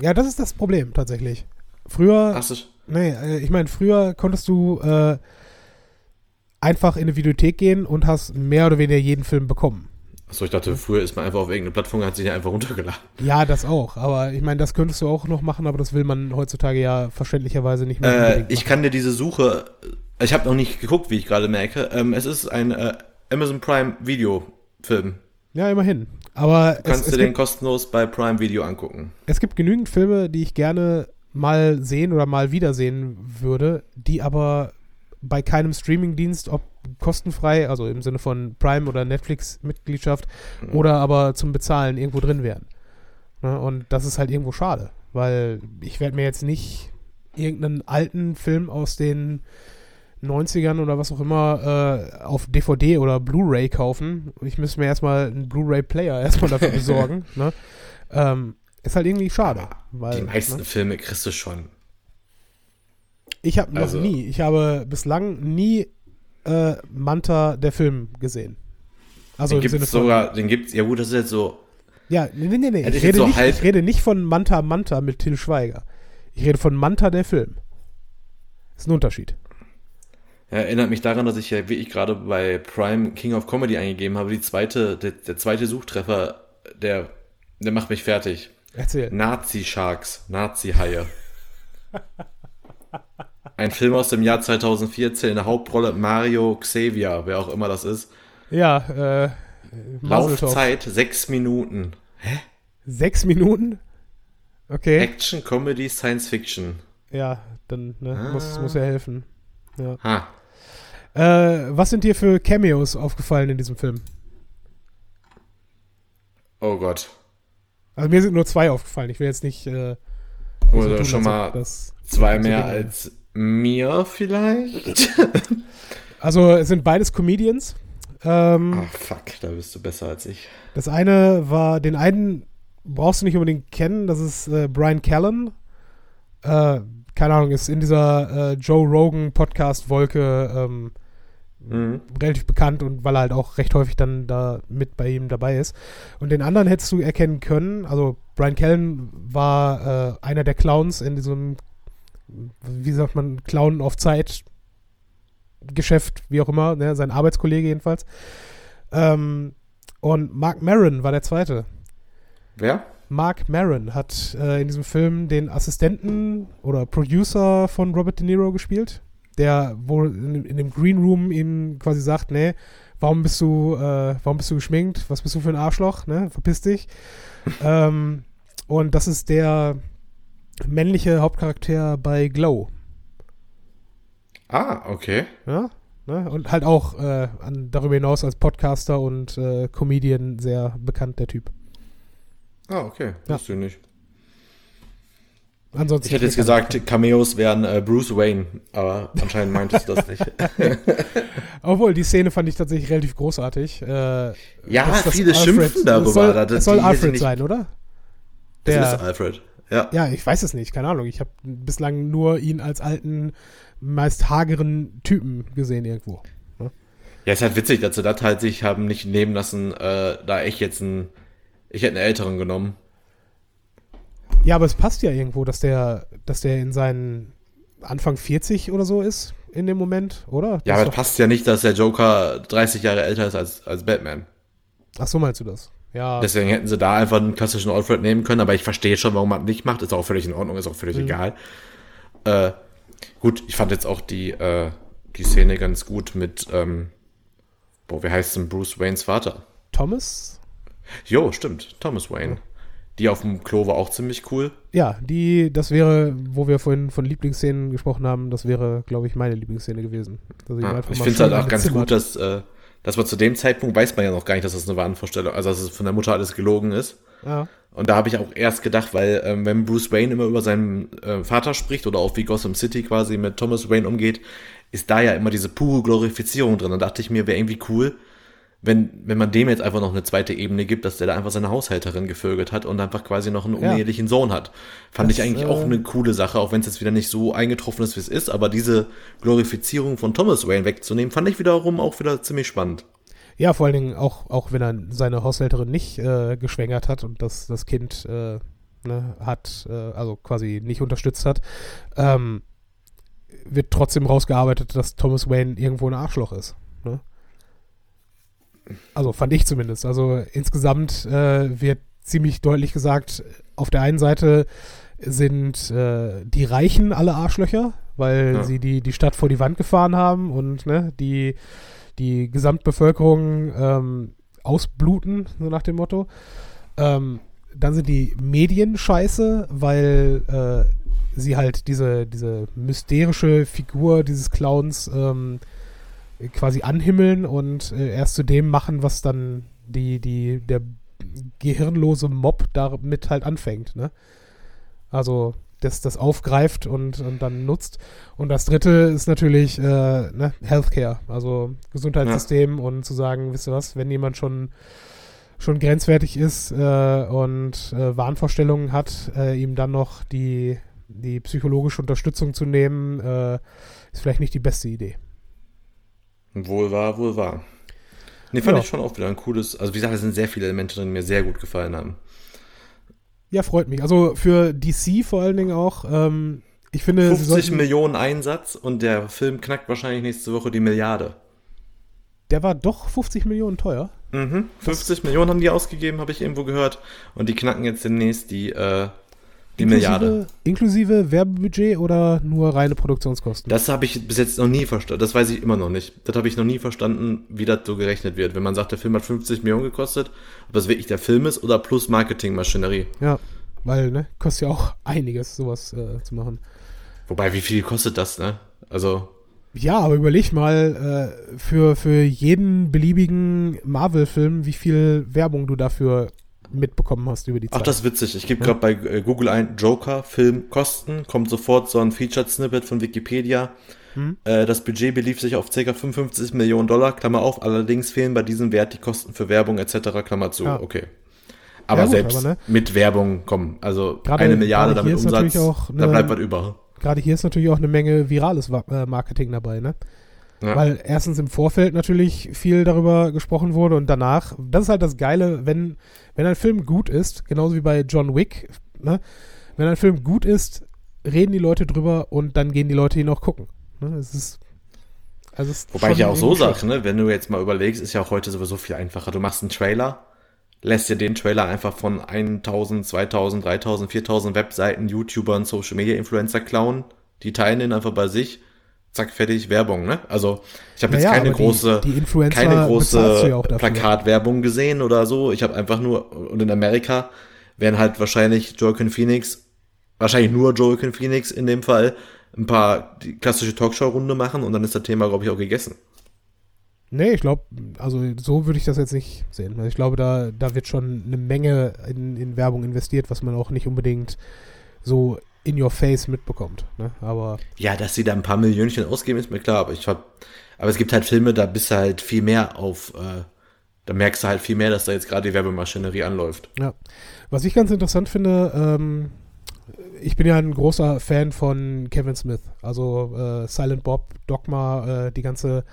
Ja, das ist das Problem tatsächlich. Früher, Hast du? nee, äh, ich meine, früher konntest du äh, einfach in eine Videothek gehen und hast mehr oder weniger jeden Film bekommen. Achso, ich dachte, früher ist man einfach auf irgendeine Plattform und hat sich einfach runtergeladen. Ja, das auch. Aber ich meine, das könntest du auch noch machen, aber das will man heutzutage ja verständlicherweise nicht mehr Äh, ich kann dir diese Suche, ich habe noch nicht geguckt, wie ich gerade merke. Ähm, es ist ein äh, Amazon Prime Video-Film. Ja, immerhin. Aber Du kannst es, es, dir den gibt, kostenlos bei Prime Video angucken. es gibt genügend Filme, die ich gerne mal sehen oder mal wiedersehen würde, die aber bei keinem Streamingdienst, ob kostenfrei, also im Sinne von Prime oder Netflix-Mitgliedschaft, Mhm. oder aber zum Bezahlen irgendwo drin wären. Ne? Und das ist halt irgendwo schade, weil ich werde mir jetzt nicht irgendeinen alten Film aus den 90ern oder was auch immer äh, auf DVD oder Blu-ray kaufen. Ich müsste mir erstmal einen Blu-ray-Player <laughs> erstmal dafür besorgen. <laughs> Ne? Ähm, ist halt irgendwie schade. Weil, Die meisten ne? Filme kriegst du schon. Ich habe noch also- nie, ich habe bislang nie äh, Manta der Film gesehen. Also den von, sogar, den gibt's, ja gut, das ist jetzt so, Ja, nee, nee, nee, Ich ich rede, so nicht, halb- ich rede nicht von Manta Manta mit Till Schweiger. Ich rede von Manta der Film. ist ein Unterschied. Ja, erinnert mich daran, dass ich ja wirklich gerade bei Prime King of Comedy eingegeben habe. Die zweite, der, der zweite Suchtreffer, der, der macht mich fertig. Erzähl. Nazi-Sharks, Nazi-Haie. <laughs> Ein Film aus dem Jahr 2014 in der Hauptrolle Mario Xavier, wer auch immer das ist. Ja, äh. Laufzeit sechs Minuten. Sechs Minuten? Okay. Action, Comedy, Science Fiction. Ja, dann ne, Ah. muss, muss ja helfen. Ja. Ha. Äh, was sind dir für Cameos aufgefallen in diesem Film? Oh Gott. Also mir sind nur zwei aufgefallen. Ich will jetzt nicht äh, Oder so tun, schon mal das zwei mehr als mir vielleicht? <laughs> Also es sind beides Comedians. Ähm, Ah, fuck, da bist du besser als ich. Das eine war, den einen brauchst du nicht unbedingt kennen, das ist äh, Brian Callen. Äh, keine Ahnung, ist in dieser äh, Joe Rogan Podcast-Wolke ähm, Mhm. relativ bekannt und weil er halt auch recht häufig dann da mit bei ihm dabei ist. Und den anderen hättest du erkennen können. Also Brian Callen war äh, einer der Clowns in diesem, wie sagt man, Clown auf Zeit Geschäft, wie auch immer, ne? sein Arbeitskollege jedenfalls. Ähm, und Mark Maron war der zweite. Wer? Mark Maron hat äh, in diesem Film den Assistenten oder Producer von Robert De Niro gespielt, der wohl in, in dem Green Room ihm quasi sagt, nee, warum bist du, äh, warum bist du geschminkt? Was bist du für ein Arschloch? Ne? Verpiss dich. <laughs> ähm, und das ist der männliche Hauptcharakter bei Glow. Ah, okay. Ja? Ne? Und halt auch äh, an, darüber hinaus als Podcaster und äh, Comedian sehr bekannt, der Typ. Ah, okay. Ja. Wusste ich nicht. Ansonsten Ich hätte jetzt gesagt, Cameos wären äh, Bruce Wayne, aber anscheinend meintest du das nicht. <laughs> Obwohl, die Szene fand ich tatsächlich relativ großartig. Äh, Ja, das viele schimpfen darüber. Das soll, Das- das soll Alfred nicht- sein, oder? Das Der- ist Alfred. Ja. ja, ich weiß es nicht, keine Ahnung. Ich habe bislang nur ihn als alten, meist hageren Typen gesehen irgendwo. Ne? Ja, ist halt witzig, dass sie das halt sich haben nicht nehmen lassen, äh, da ich jetzt einen, ich hätte einen älteren genommen. Ja, aber es passt ja irgendwo, dass der, dass der in seinen Anfang 40 oder so ist in dem Moment, oder? Das ja, aber es passt ja nicht, dass der Joker 30 Jahre älter ist als, als Batman. Ach so meinst du das? Ja. Deswegen hätten sie da einfach einen klassischen Alfred nehmen können, aber ich verstehe schon, warum man nicht macht. Ist auch völlig in Ordnung, ist auch völlig mhm. egal. Äh, gut, ich fand jetzt auch die, äh, die Szene ganz gut mit, ähm, boah, wie heißt denn Bruce Waynes Vater? Thomas? Jo, stimmt, Thomas Wayne. Die auf dem Klo war auch ziemlich cool. Ja, die, das wäre, wo wir vorhin von Lieblingsszenen gesprochen haben, das wäre, glaube ich, meine Lieblingsszene gewesen. Ja, ich finde es halt auch ganz Zimmer gut, dass, äh, dass man zu dem Zeitpunkt weiß man ja noch gar nicht, dass das eine Wahnvorstellung, also dass es von der Mutter alles gelogen ist. Ja. Und da habe ich auch erst gedacht, weil ähm, wenn Bruce Wayne immer über seinen äh, Vater spricht oder auch wie Gotham City quasi mit Thomas Wayne umgeht, ist da ja immer diese pure Glorifizierung drin. Dann dachte ich mir, wäre irgendwie cool, wenn, wenn man dem jetzt einfach noch eine zweite Ebene gibt, dass der da einfach seine Haushälterin gevögelt hat und einfach quasi noch einen unehelichen ja. Sohn hat. Fand das, ich eigentlich äh, auch eine coole Sache, auch wenn es jetzt wieder nicht so eingetroffen ist, wie es ist, aber diese Glorifizierung von Thomas Wayne wegzunehmen, fand ich wiederum auch wieder ziemlich spannend. Ja, vor allen Dingen auch, auch wenn er seine Haushälterin nicht äh, geschwängert hat und das, das Kind äh, ne, hat, äh, also quasi nicht unterstützt hat, ähm, wird trotzdem rausgearbeitet, dass Thomas Wayne irgendwo ein Arschloch ist. Ne? Also fand ich zumindest. Also insgesamt äh, wird ziemlich deutlich gesagt, auf der einen Seite sind äh, die Reichen alle Arschlöcher, weil ja. sie die, die Stadt vor die Wand gefahren haben und ne, die, die Gesamtbevölkerung ähm, ausbluten, so nach dem Motto. Ähm, dann sind die Medien scheiße, weil äh, sie halt diese, diese mysterische Figur dieses Clowns ähm, quasi anhimmeln und äh, erst zu dem machen, was dann die, die, der gehirnlose Mob damit halt anfängt, ne? Also, das, das aufgreift und, und dann nutzt. Und das dritte ist natürlich äh, ne, Healthcare, also Gesundheitssystem ja. und zu sagen, wisst ihr was, wenn jemand schon schon grenzwertig ist äh, und äh, Wahnvorstellungen hat, äh, ihm dann noch die, die psychologische Unterstützung zu nehmen, äh, ist vielleicht nicht die beste Idee. Wohl wahr, wohl wahr. Ne, fand ja. ich schon auch wieder ein cooles, also wie gesagt, es sind sehr viele Elemente drin, die mir sehr gut gefallen haben. Ja, freut mich. Also für DC vor allen Dingen auch. Ähm, ich finde, 50 sollten, Millionen Einsatz und der Film knackt wahrscheinlich nächste Woche die Milliarde. Der war doch 50 Millionen teuer. Mhm. 50 das Millionen haben die ausgegeben, habe ich irgendwo gehört. Und die knacken jetzt demnächst die äh, die inklusive, Milliarde. Inklusive Werbebudget oder nur reine Produktionskosten? Das habe ich bis jetzt noch nie verstanden. Das weiß ich immer noch nicht. Das habe ich noch nie verstanden, wie das so gerechnet wird. Wenn man sagt, der Film hat 50 Millionen gekostet, ob das wirklich der Film ist oder plus Marketingmaschinerie. Ja, weil, ne, kostet ja auch einiges, sowas äh, zu machen. Wobei, wie viel kostet das, ne? Also. Ja, aber überleg mal, äh, für, für jeden beliebigen Marvel-Film, wie viel Werbung du dafür mitbekommen hast über die Zeit. Ach, das ist witzig. Ich gebe gerade bei äh, Google ein Joker Film Kosten, kommt sofort so ein Featured Snippet von Wikipedia. Hm. Äh, das Budget belief sich auf ca. 55 Millionen Dollar, Klammer auf, allerdings fehlen bei diesem Wert die Kosten für Werbung etc., Klammer zu. Ja. Okay. Aber ja, gut, selbst aber, ne? mit Werbung kommen, also grade, eine Milliarde damit Umsatz, eine, da bleibt was über. Gerade hier ist natürlich auch eine Menge virales äh, Marketing dabei, ne? Ja. Weil erstens im Vorfeld natürlich viel darüber gesprochen wurde und danach, das ist halt das Geile, wenn, wenn ein Film gut ist, genauso wie bei John Wick, ne? wenn ein Film gut ist, reden die Leute drüber und dann gehen die Leute ihn auch gucken. Ne? Es ist, also es Wobei ich ja auch so sage, ne? wenn du jetzt mal überlegst, ist ja auch heute sowieso viel einfacher. Du machst einen Trailer, lässt dir den Trailer einfach von 1000, 2000, 3000, 4000 Webseiten, YouTubern, Social Media Influencer klauen, die teilen den einfach bei sich zack, fertig, Werbung, ne? Also ich habe jetzt naja, keine große, die, die keine große Plakatwerbung gesehen oder so. Ich habe einfach nur, und in Amerika werden halt wahrscheinlich Joaquin Phoenix, wahrscheinlich nur Joaquin Phoenix in dem Fall, ein paar die klassische Talkshow-Runde machen und dann ist das Thema, glaube ich, auch gegessen. Nee, ich glaube, also so würde ich das jetzt nicht sehen. Also ich glaube, da, da wird schon eine Menge in, in Werbung investiert, was man auch nicht unbedingt so in your face mitbekommt. Ne? Aber ja, dass sie da ein paar Millionchen ausgeben, ist mir klar. Aber ich hab, aber es gibt halt Filme, da bist du halt viel mehr auf, äh, da merkst du halt viel mehr, dass da jetzt gerade die Werbemaschinerie anläuft. Ja. Was ich ganz interessant finde, ähm, ich bin ja ein großer Fan von Kevin Smith. Also äh, Silent Bob, Dogma, äh, die ganze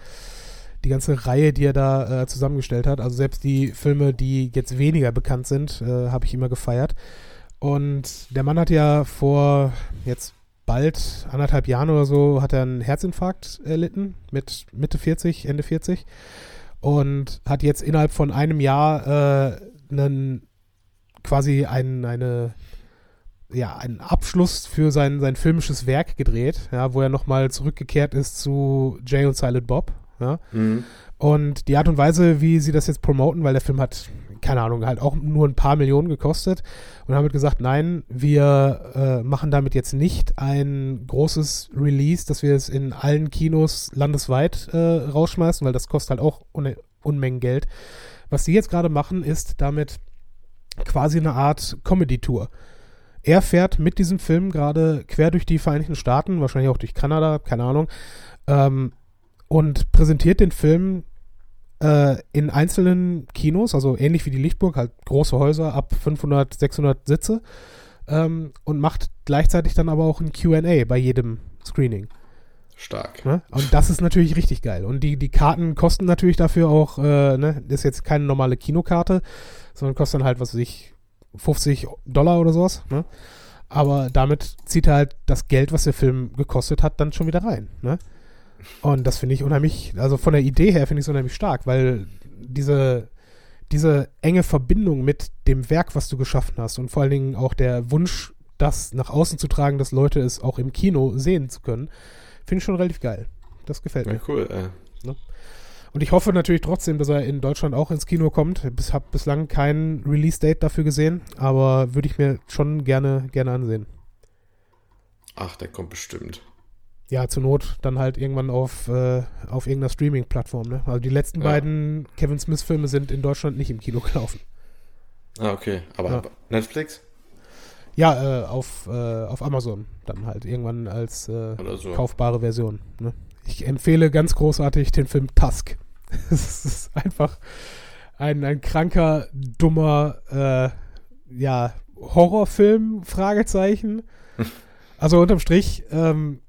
die ganze Reihe, die er da äh, zusammengestellt hat. Also selbst die Filme, die jetzt weniger bekannt sind, äh, habe ich immer gefeiert. Und der Mann hat ja vor jetzt bald anderthalb Jahren oder so hat er einen Herzinfarkt erlitten mit Mitte 40, Ende 40 und hat jetzt innerhalb von einem Jahr äh, einen quasi einen, eine ja, einen Abschluss für sein, sein filmisches Werk gedreht, ja, wo er nochmal zurückgekehrt ist zu Jay und Silent Bob. Ja. Mhm. Und die Art und Weise, wie sie das jetzt promoten, weil der Film hat, keine Ahnung, halt auch nur ein paar Millionen gekostet und haben gesagt, nein, wir äh, machen damit jetzt nicht ein großes Release, dass wir es in allen Kinos landesweit äh, rausschmeißen, weil das kostet halt auch Un Unmengen Geld. Was sie jetzt gerade machen, ist damit quasi eine Art Comedy-Tour. Er fährt mit diesem Film gerade quer durch die Vereinigten Staaten, wahrscheinlich auch durch Kanada, keine Ahnung, ähm, und präsentiert den Film äh, in einzelnen Kinos, also ähnlich wie die Lichtburg, halt große Häuser ab 500, 600 Sitze ähm, und macht gleichzeitig dann aber auch ein QA bei jedem Screening. Stark. Ne? Und das ist natürlich richtig geil. Und die, die Karten kosten natürlich dafür auch, äh, ne, ist jetzt keine normale Kinokarte, sondern kostet dann halt, was weiß ich, 50 Dollar oder sowas. Ne? Aber damit zieht er halt das Geld, was der Film gekostet hat, dann schon wieder rein. Ne? Und das finde ich unheimlich, also von der Idee her finde ich es unheimlich stark, weil diese, diese enge Verbindung mit dem Werk, was du geschaffen hast und vor allen Dingen auch der Wunsch, das nach außen zu tragen, dass Leute es auch im Kino sehen zu können, finde ich schon relativ geil. Das gefällt ja, mir. cool, äh. ne? Und ich hoffe natürlich trotzdem, dass er in Deutschland auch ins Kino kommt. Ich habe bislang kein Release-Date dafür gesehen, aber würde ich mir schon gerne, gerne ansehen. Ach, der kommt bestimmt ja, zur Not dann halt irgendwann auf, äh, auf irgendeiner Streaming-Plattform. Ne? Also die letzten ja. beiden Kevin Smith-Filme sind in Deutschland nicht im Kino gelaufen. Ah, okay. Aber ja. Netflix? Ja, äh, auf, äh, auf Amazon dann halt irgendwann als äh, so. kaufbare Version. Ne? Ich empfehle ganz großartig den Film Tusk. <laughs> Es ist einfach ein, ein kranker, dummer, äh, ja, Horrorfilm, Fragezeichen. <laughs> Also unterm Strich, ähm,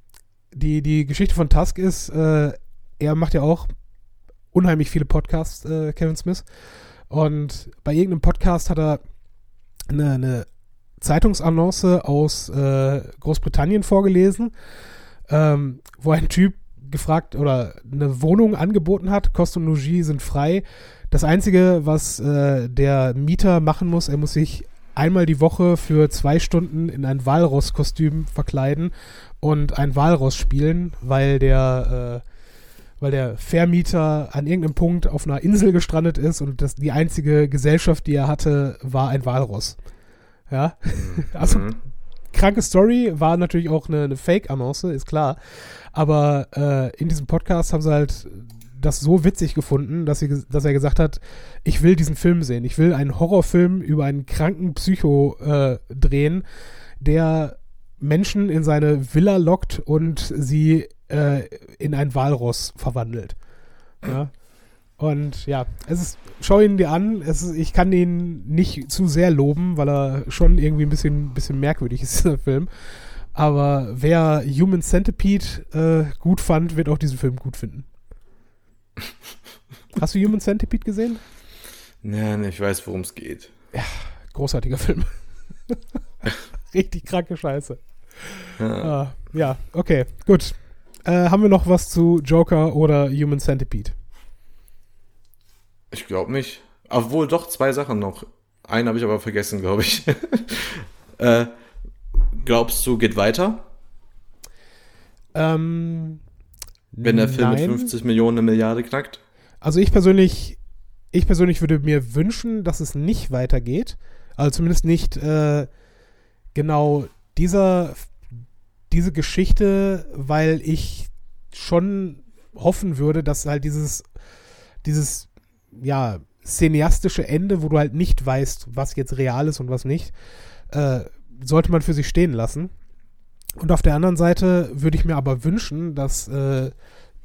die, die Geschichte von Tusk ist, äh, er macht ja auch unheimlich viele Podcasts, äh, Kevin Smith. Und bei irgendeinem Podcast hat er eine, eine Zeitungsannonce aus äh, Großbritannien vorgelesen, ähm, wo ein Typ gefragt oder eine Wohnung angeboten hat, Kost und Logis sind frei. Das Einzige, was äh, der Mieter machen muss, er muss sich einmal die Woche für zwei Stunden in ein Walross-Kostüm verkleiden und ein Walross spielen, weil der, äh, weil der Vermieter an irgendeinem Punkt auf einer Insel gestrandet ist und das, die einzige Gesellschaft, die er hatte, war ein Walross. Ja, mhm. <laughs> also mhm. kranke Story, war natürlich auch eine, eine Fake-Annonce, ist klar. Aber äh, in diesem Podcast haben sie halt das so witzig gefunden, dass, sie, dass er gesagt hat, ich will diesen Film sehen. Ich will einen Horrorfilm über einen kranken Psycho äh, drehen, der Menschen in seine Villa lockt und sie äh, in ein Walross verwandelt. Ja. Und ja, es ist, schau ihn dir an. Ist, ich kann ihn nicht zu sehr loben, weil er schon irgendwie ein bisschen, bisschen merkwürdig ist, <laughs> dieser Film. Aber wer Human Centipede äh, gut fand, wird auch diesen Film gut finden. Hast du Human Centipede gesehen? Nein, ich weiß, worum es geht. Ja, großartiger Film. <laughs> Richtig kranke Scheiße. Ja, ah, ja okay, gut. Äh, haben wir noch was zu Joker oder Human Centipede? Ich glaube nicht. Obwohl doch zwei Sachen noch. Einen habe ich aber vergessen, glaube ich. <laughs> äh, glaubst du, geht weiter? Ähm, Wenn der Film nein. mit 50 Millionen eine Milliarde knackt? Also ich persönlich, ich persönlich würde mir wünschen, dass es nicht weitergeht. Also zumindest nicht äh, genau dieser diese Geschichte, weil ich schon hoffen würde, dass halt dieses, dieses, ja, cineastische Ende, wo du halt nicht weißt, was jetzt real ist und was nicht, äh, sollte man für sich stehen lassen. Und auf der anderen Seite würde ich mir aber wünschen, dass äh,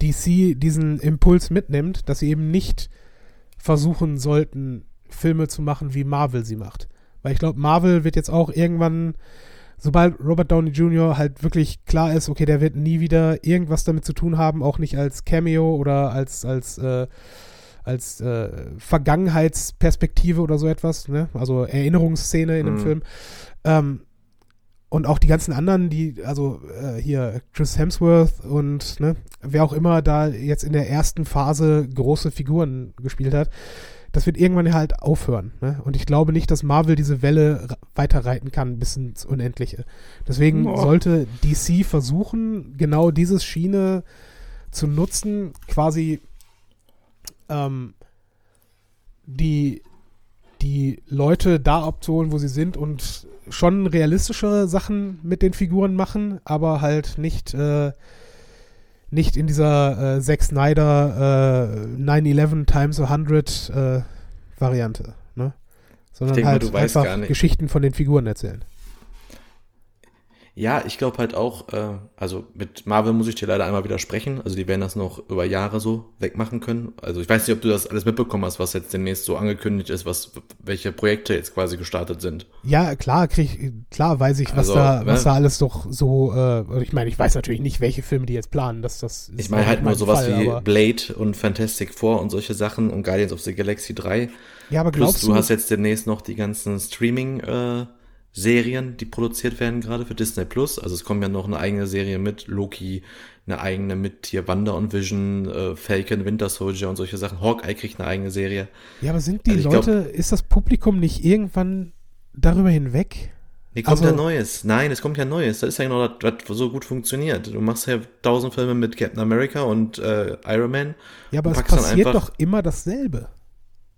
DC diesen Impuls mitnimmt, dass sie eben nicht versuchen sollten, Filme zu machen, wie Marvel sie macht. Weil ich glaube, Marvel wird jetzt auch irgendwann sobald Robert Downey Jr. halt wirklich klar ist, okay, der wird nie wieder irgendwas damit zu tun haben, auch nicht als Cameo oder als, als, äh, als äh, Vergangenheitsperspektive oder so etwas, ne? also Erinnerungsszene in dem Mhm. Film. Ähm, und auch die ganzen anderen, die, also äh, hier Chris Hemsworth und ne, wer auch immer da jetzt in der ersten Phase große Figuren gespielt hat, das wird irgendwann halt aufhören. Ne? Und ich glaube nicht, dass Marvel diese Welle weiterreiten kann bis ins Unendliche. Deswegen Boah. sollte DC versuchen, genau diese Schiene zu nutzen, quasi ähm, die, die Leute da abzuholen, wo sie sind und schon realistischere Sachen mit den Figuren machen, aber halt nicht, äh, nicht in dieser äh, Zack Snyder äh, 9-11 times 100 äh, Variante, ne? Sondern denke halt einfach. Geschichten von den Figuren erzählen. Ja, ich glaube halt auch, äh, also mit Marvel muss ich dir leider einmal widersprechen. Also die werden das noch über Jahre so wegmachen können. Also ich weiß nicht, ob du das alles mitbekommen hast, was jetzt demnächst so angekündigt ist, was welche Projekte jetzt quasi gestartet sind. Ja, klar, krieg, klar weiß ich, was Also, da, ne? was da alles doch so, äh, ich meine, ich weiß natürlich nicht, welche Filme die jetzt planen, dass das ist Ich meine halt mein sowas Fall, wie Blade und Fantastic Four und solche Sachen und Guardians of the Galaxy 3. Ja, aber Plus glaubst du du, hast jetzt demnächst noch die ganzen Streaming äh, Serien, die produziert werden gerade für Disney Plus. Also es kommt ja noch eine eigene Serie mit Loki, eine eigene mit hier Wanda und Vision, äh, Falcon, Winter Soldier und solche Sachen. Hawkeye kriegt eine eigene Serie. ja, aber sind die also ich glaub- Leute, ist das Publikum nicht irgendwann darüber hinweg? Nee, kommt Also- ja Neues. Nein, es kommt ja Neues. Das ist ja genau das, was so gut funktioniert. Du machst ja tausend Filme mit Captain America und äh, Iron Man. Ja, aber es passiert doch immer dasselbe.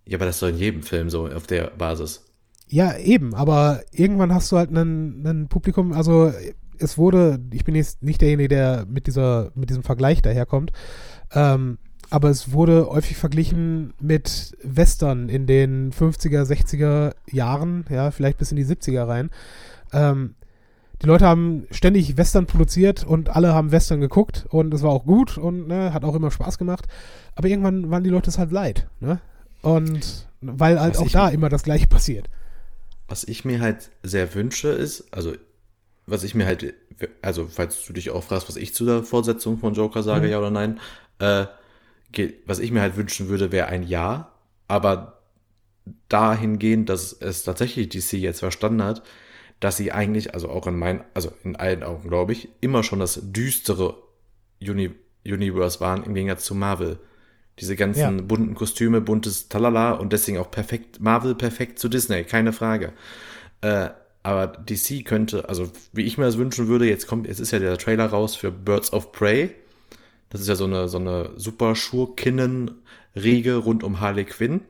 Ja, aber das ist doch in jedem Film so auf der Basis. Ja, eben, aber irgendwann hast du halt einen Publikum, also es wurde, ich bin jetzt nicht derjenige, der mit dieser, mit diesem Vergleich daherkommt, ähm, aber es wurde häufig verglichen mit Western in den 50er, 60er Jahren, ja, vielleicht bis in die 70er rein. Ähm, die Leute haben ständig Western produziert und alle haben Western geguckt und es war auch gut und ne, hat auch immer Spaß gemacht. Aber irgendwann waren die Leute es halt leid, ne? Und weil halt Was auch da immer das Gleiche passiert. Was ich mir halt sehr wünsche ist, also was ich mir halt, also falls du dich auch fragst, was ich zu der Fortsetzung von Joker sage, Mhm. ja oder nein, äh, was ich mir halt wünschen würde, wäre ein Ja, aber dahingehend, dass es tatsächlich DC jetzt verstanden hat, dass sie eigentlich, also auch in meinen, also in allen Augen, glaube ich, immer schon das düstere Uni Universe waren im Gegensatz zu Marvel. Diese ganzen Ja. bunten Kostüme, buntes Talala und deswegen auch perfekt, Marvel perfekt zu Disney, keine Frage. Äh, aber DC könnte, also wie ich mir das wünschen würde, jetzt kommt, jetzt ist ja der Trailer raus für Birds of Prey. Das ist ja so eine, so eine super Schurkinnen-Riege rund um Harley Quinn.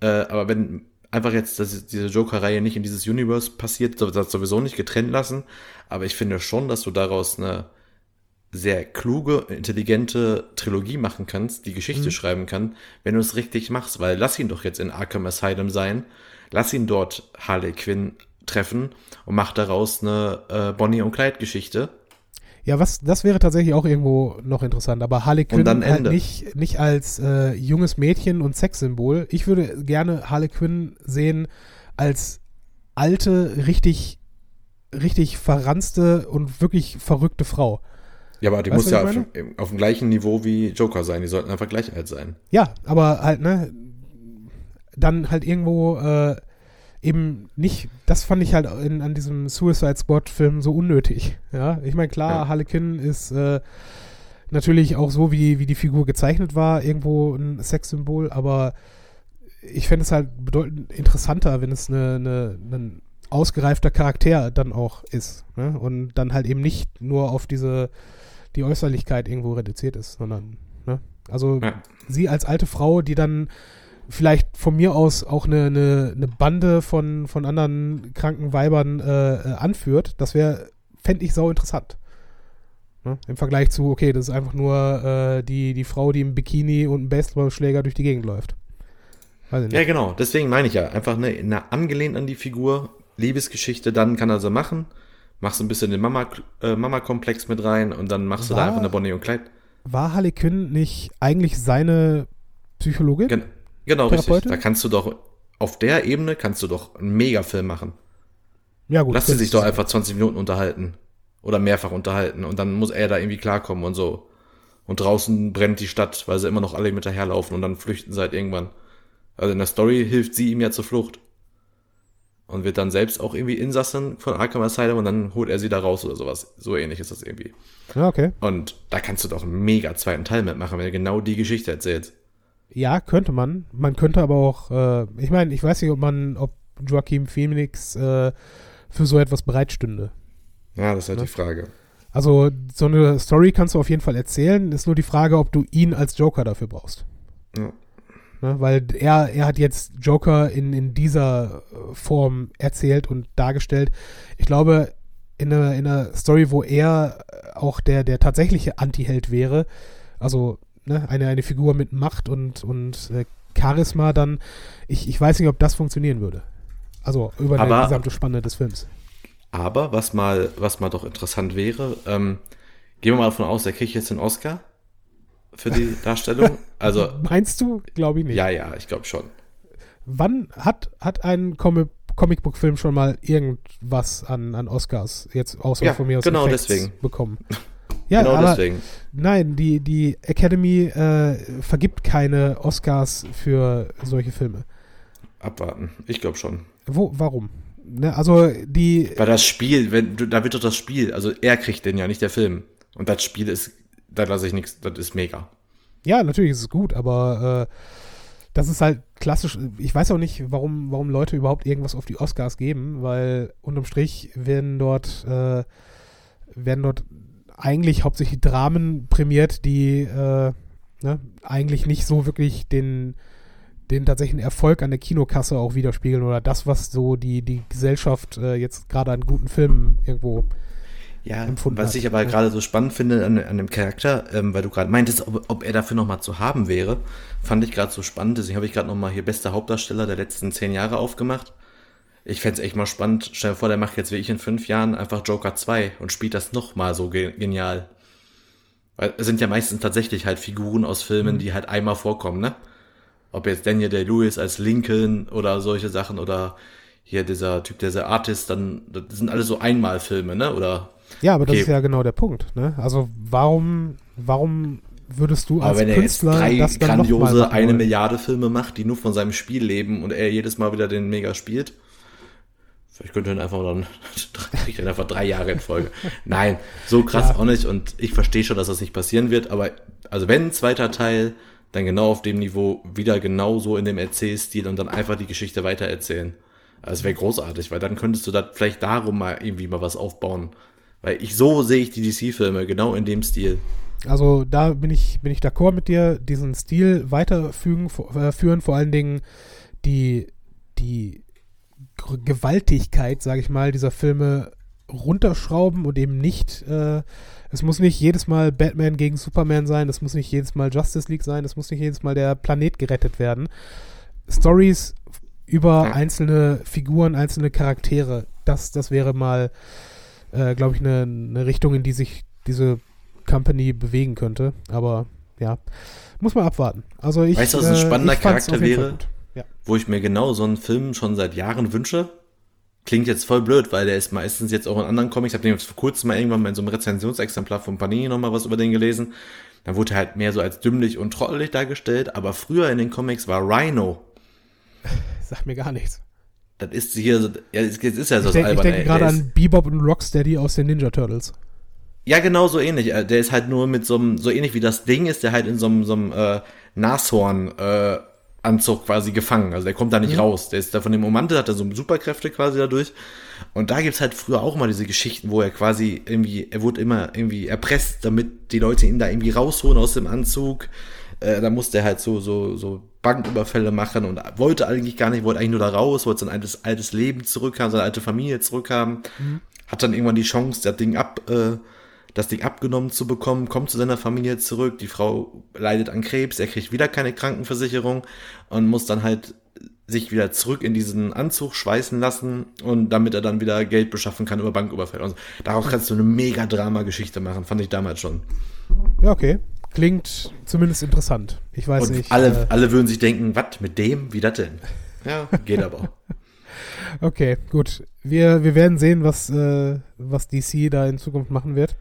Äh, aber wenn einfach jetzt dass diese Joker-Reihe nicht in dieses Universe passiert, das sowieso nicht getrennt lassen. Aber ich finde schon, dass du daraus eine sehr kluge, intelligente Trilogie machen kannst, die Geschichte schreiben kann, wenn du es richtig machst, weil lass ihn doch jetzt in Arkham Asylum sein, lass ihn dort Harley Quinn treffen und mach daraus eine äh, Bonnie und Clyde Geschichte. Ja, was, das wäre tatsächlich auch irgendwo noch interessant, aber Harley Quinn halt nicht, nicht als äh, junges Mädchen und Sexsymbol. Ich würde gerne Harley Quinn sehen als alte, richtig, richtig verranzte und wirklich verrückte Frau. Ja, aber die Weißt muss ja auf, auf dem gleichen Niveau wie Joker sein. Die sollten einfach gleich alt sein. Ja, aber halt, ne, dann halt irgendwo äh, eben nicht, das fand ich halt in, an diesem Suicide Squad-Film so unnötig. Ja, ich meine, klar, Ja. Harley Quinn ist äh, natürlich auch so, wie, wie die Figur gezeichnet war, irgendwo ein Sexsymbol, aber ich fände es halt bedeutend interessanter, wenn es eine, eine, ein ausgereifter Charakter dann auch ist. Ne? Und dann halt eben nicht nur auf diese, die Äußerlichkeit irgendwo reduziert ist, sondern, ne? Also Ja. sie als alte Frau, die dann vielleicht von mir aus auch eine, eine, eine Bande von, von anderen kranken Weibern äh, äh, anführt, das wäre, fände ich sau interessant. Ne? Im Vergleich zu, okay, das ist einfach nur äh, die, die Frau, die im Bikini und einem Baseballschläger durch die Gegend läuft. Weiß ich nicht. Ja, genau. Deswegen meine ich ja. Einfach eine, eine angelehnt an die Figur, Liebesgeschichte, dann kann er sie machen. Machst ein bisschen den Mama, äh, Mama-Komplex mit rein und dann machst du da War- einfach eine Bonnie und Clyde. War Harley Quinn nicht eigentlich seine Psychologin? Gen genau, richtig. Therapeutin? Da kannst du doch, auf der Ebene kannst du doch einen Megafilm machen. Ja, gut. Lass sie sich doch einfach 20 Minuten unterhalten. Oder mehrfach unterhalten. Und dann muss er da irgendwie klarkommen und so. Und draußen brennt die Stadt, weil sie immer noch alle hinterherlaufen und dann flüchten sie halt irgendwann. Also in der Story hilft sie ihm ja zur Flucht. Und wird dann selbst auch irgendwie Insassin von Arkham Asylum und dann holt er sie da raus oder sowas. So ähnlich ist das irgendwie. Ja, okay. Und da kannst du doch einen mega zweiten Teil mitmachen, wenn du genau die Geschichte erzählst. Ja, könnte man. Man könnte aber auch, äh, ich meine, ich weiß nicht, ob man, ob Joaquin Phoenix äh, für so etwas bereitstünde. Ja, das ist halt ja? die Frage. Also, so eine Story kannst du auf jeden Fall erzählen. Ist nur die Frage, ob du ihn als Joker dafür brauchst. Ja. Ne, weil er, er hat jetzt Joker in, in dieser äh, Form erzählt und dargestellt. Ich glaube, in einer, in einer Story, wo er auch der, der tatsächliche Anti-Held wäre, also ne, eine, eine Figur mit Macht und, und äh, Charisma, dann, ich, ich weiß nicht, ob das funktionieren würde. Also über die gesamte Spanne des Films. Aber was mal, was mal doch interessant wäre, ähm, gehen wir mal davon aus, der kriegt jetzt den Oscar für die Darstellung. Also <laughs> meinst du? Glaube ich nicht. Ja, ja, ich glaube schon. Wann hat hat ein Comic Comicbook-Film schon mal irgendwas an, an Oscars jetzt außer ja, von mir aus genau deswegen bekommen? <laughs> Ja, genau aber deswegen. Nein, die die Academy äh, vergibt keine Oscars für solche Filme. Abwarten. Ich glaube schon. Wo? Warum? Ne, also die. Weil das Spiel, wenn du, da wird doch das Spiel, also er kriegt den ja, nicht der Film. Und das Spiel ist, da lasse ich nichts, das ist mega. Ja, natürlich ist es gut, aber äh, das ist halt klassisch. Ich weiß auch nicht, warum, warum Leute überhaupt irgendwas auf die Oscars geben, weil unterm Strich werden dort, äh, werden dort eigentlich hauptsächlich Dramen prämiert, die äh, ne, eigentlich nicht so wirklich den den tatsächlichen Erfolg an der Kinokasse auch widerspiegeln oder das, was so die, die Gesellschaft äh, jetzt gerade an guten Filmen irgendwo ja, empfunden was hat. ich aber ja. gerade so spannend finde an, an dem Charakter, ähm, weil du gerade meintest, ob, ob er dafür nochmal zu haben wäre, fand ich gerade so spannend. Deswegen habe ich gerade nochmal hier bester Hauptdarsteller der letzten zehn Jahre aufgemacht. Ich fände es echt mal spannend. Stell dir vor, der macht jetzt wie ich in fünf Jahren einfach Joker 2 und spielt das nochmal so ge genial. Weil es sind ja meistens tatsächlich halt Figuren aus Filmen, mhm. die halt einmal vorkommen, ne? Ob jetzt Daniel Day-Lewis als Lincoln oder solche Sachen oder hier dieser Typ, dieser Artist, dann, das sind alles so Einmalfilme, ne? Oder. Ja, aber das ist ja genau der Punkt, ne? Also warum, warum würdest du als aber wenn Künstler er jetzt drei grandiose eine Milliarde Filme macht, die nur von seinem Spiel leben und er jedes Mal wieder den mega spielt, vielleicht könnte er einfach dann, <laughs> ich dann einfach drei Jahre in Folge. Nein, so krass ja. auch nicht und ich verstehe schon, dass das nicht passieren wird, aber also wenn ein zweiter Teil dann genau auf dem Niveau wieder genauso in dem Erzählstil und dann einfach die Geschichte weitererzählen. Also es wäre großartig, weil dann könntest du da vielleicht darum mal irgendwie mal was aufbauen. Weil ich so sehe ich die DC-Filme, genau in dem Stil. Also da bin ich, bin ich d'accord mit dir, diesen Stil weiterführen, äh, führen, vor allen Dingen die, die Gewaltigkeit, sage ich mal, dieser Filme runterschrauben und eben nicht äh, es muss nicht jedes Mal Batman gegen Superman sein, es muss nicht jedes Mal Justice League sein, es muss nicht jedes Mal der Planet gerettet werden. Stories über einzelne Figuren, einzelne Charaktere, das, das wäre mal, äh, glaube ich, eine ne Richtung, in die sich diese Company bewegen könnte. Aber ja, muss man abwarten. Also ich, weißt du, was ein äh, spannender äh, Charakter wäre, ja. wo ich mir genau so einen Film schon seit Jahren wünsche? Klingt jetzt voll blöd, weil der ist meistens jetzt auch in anderen Comics. Ich habe den jetzt vor kurzem mal irgendwann mal in so einem Rezensionsexemplar von Panini nochmal was über den gelesen. Da wurde halt mehr so als dümmlich und trottelig dargestellt, aber früher in den Comics war Rhino. <laughs> Sag mir gar nichts. Das ist hier, so, ja, jetzt ist ja so ich denk, albern, Ich denke gerade an Bebop und Rocksteady aus den Ninja Turtles. Ja, genau so ähnlich. Der ist halt nur mit so einem, so ähnlich wie das Ding ist, der halt in so einem, so einem äh, Nashorn äh, Anzug quasi gefangen. Also der kommt da nicht mhm. raus. Der ist da von dem Omantel, hat er so Superkräfte quasi dadurch. Und da gibt's halt früher auch mal diese Geschichten, wo er quasi irgendwie, er wurde immer irgendwie erpresst, damit die Leute ihn da irgendwie rausholen aus dem Anzug. Äh, da musste er halt so, so, so Banküberfälle machen und wollte eigentlich gar nicht, wollte eigentlich nur da raus, wollte sein altes, altes Leben zurückhaben, seine alte Familie zurückhaben. Mhm. Hat dann irgendwann die Chance, das Ding ab, äh, das Ding abgenommen zu bekommen, kommt zu seiner Familie zurück, die Frau leidet an Krebs, er kriegt wieder keine Krankenversicherung und muss dann halt sich wieder zurück in diesen Anzug schweißen lassen und damit er dann wieder Geld beschaffen kann über Banküberfälle. Also daraus kannst du eine mega Drama-Geschichte machen, fand ich damals schon. Ja, okay. Klingt zumindest interessant. Ich weiß und nicht. Alle, äh, alle würden sich denken, was mit dem? Wie das denn? Ja, geht aber. <laughs> okay, gut. wir, wir werden sehen, was, äh, was DC da in Zukunft machen wird.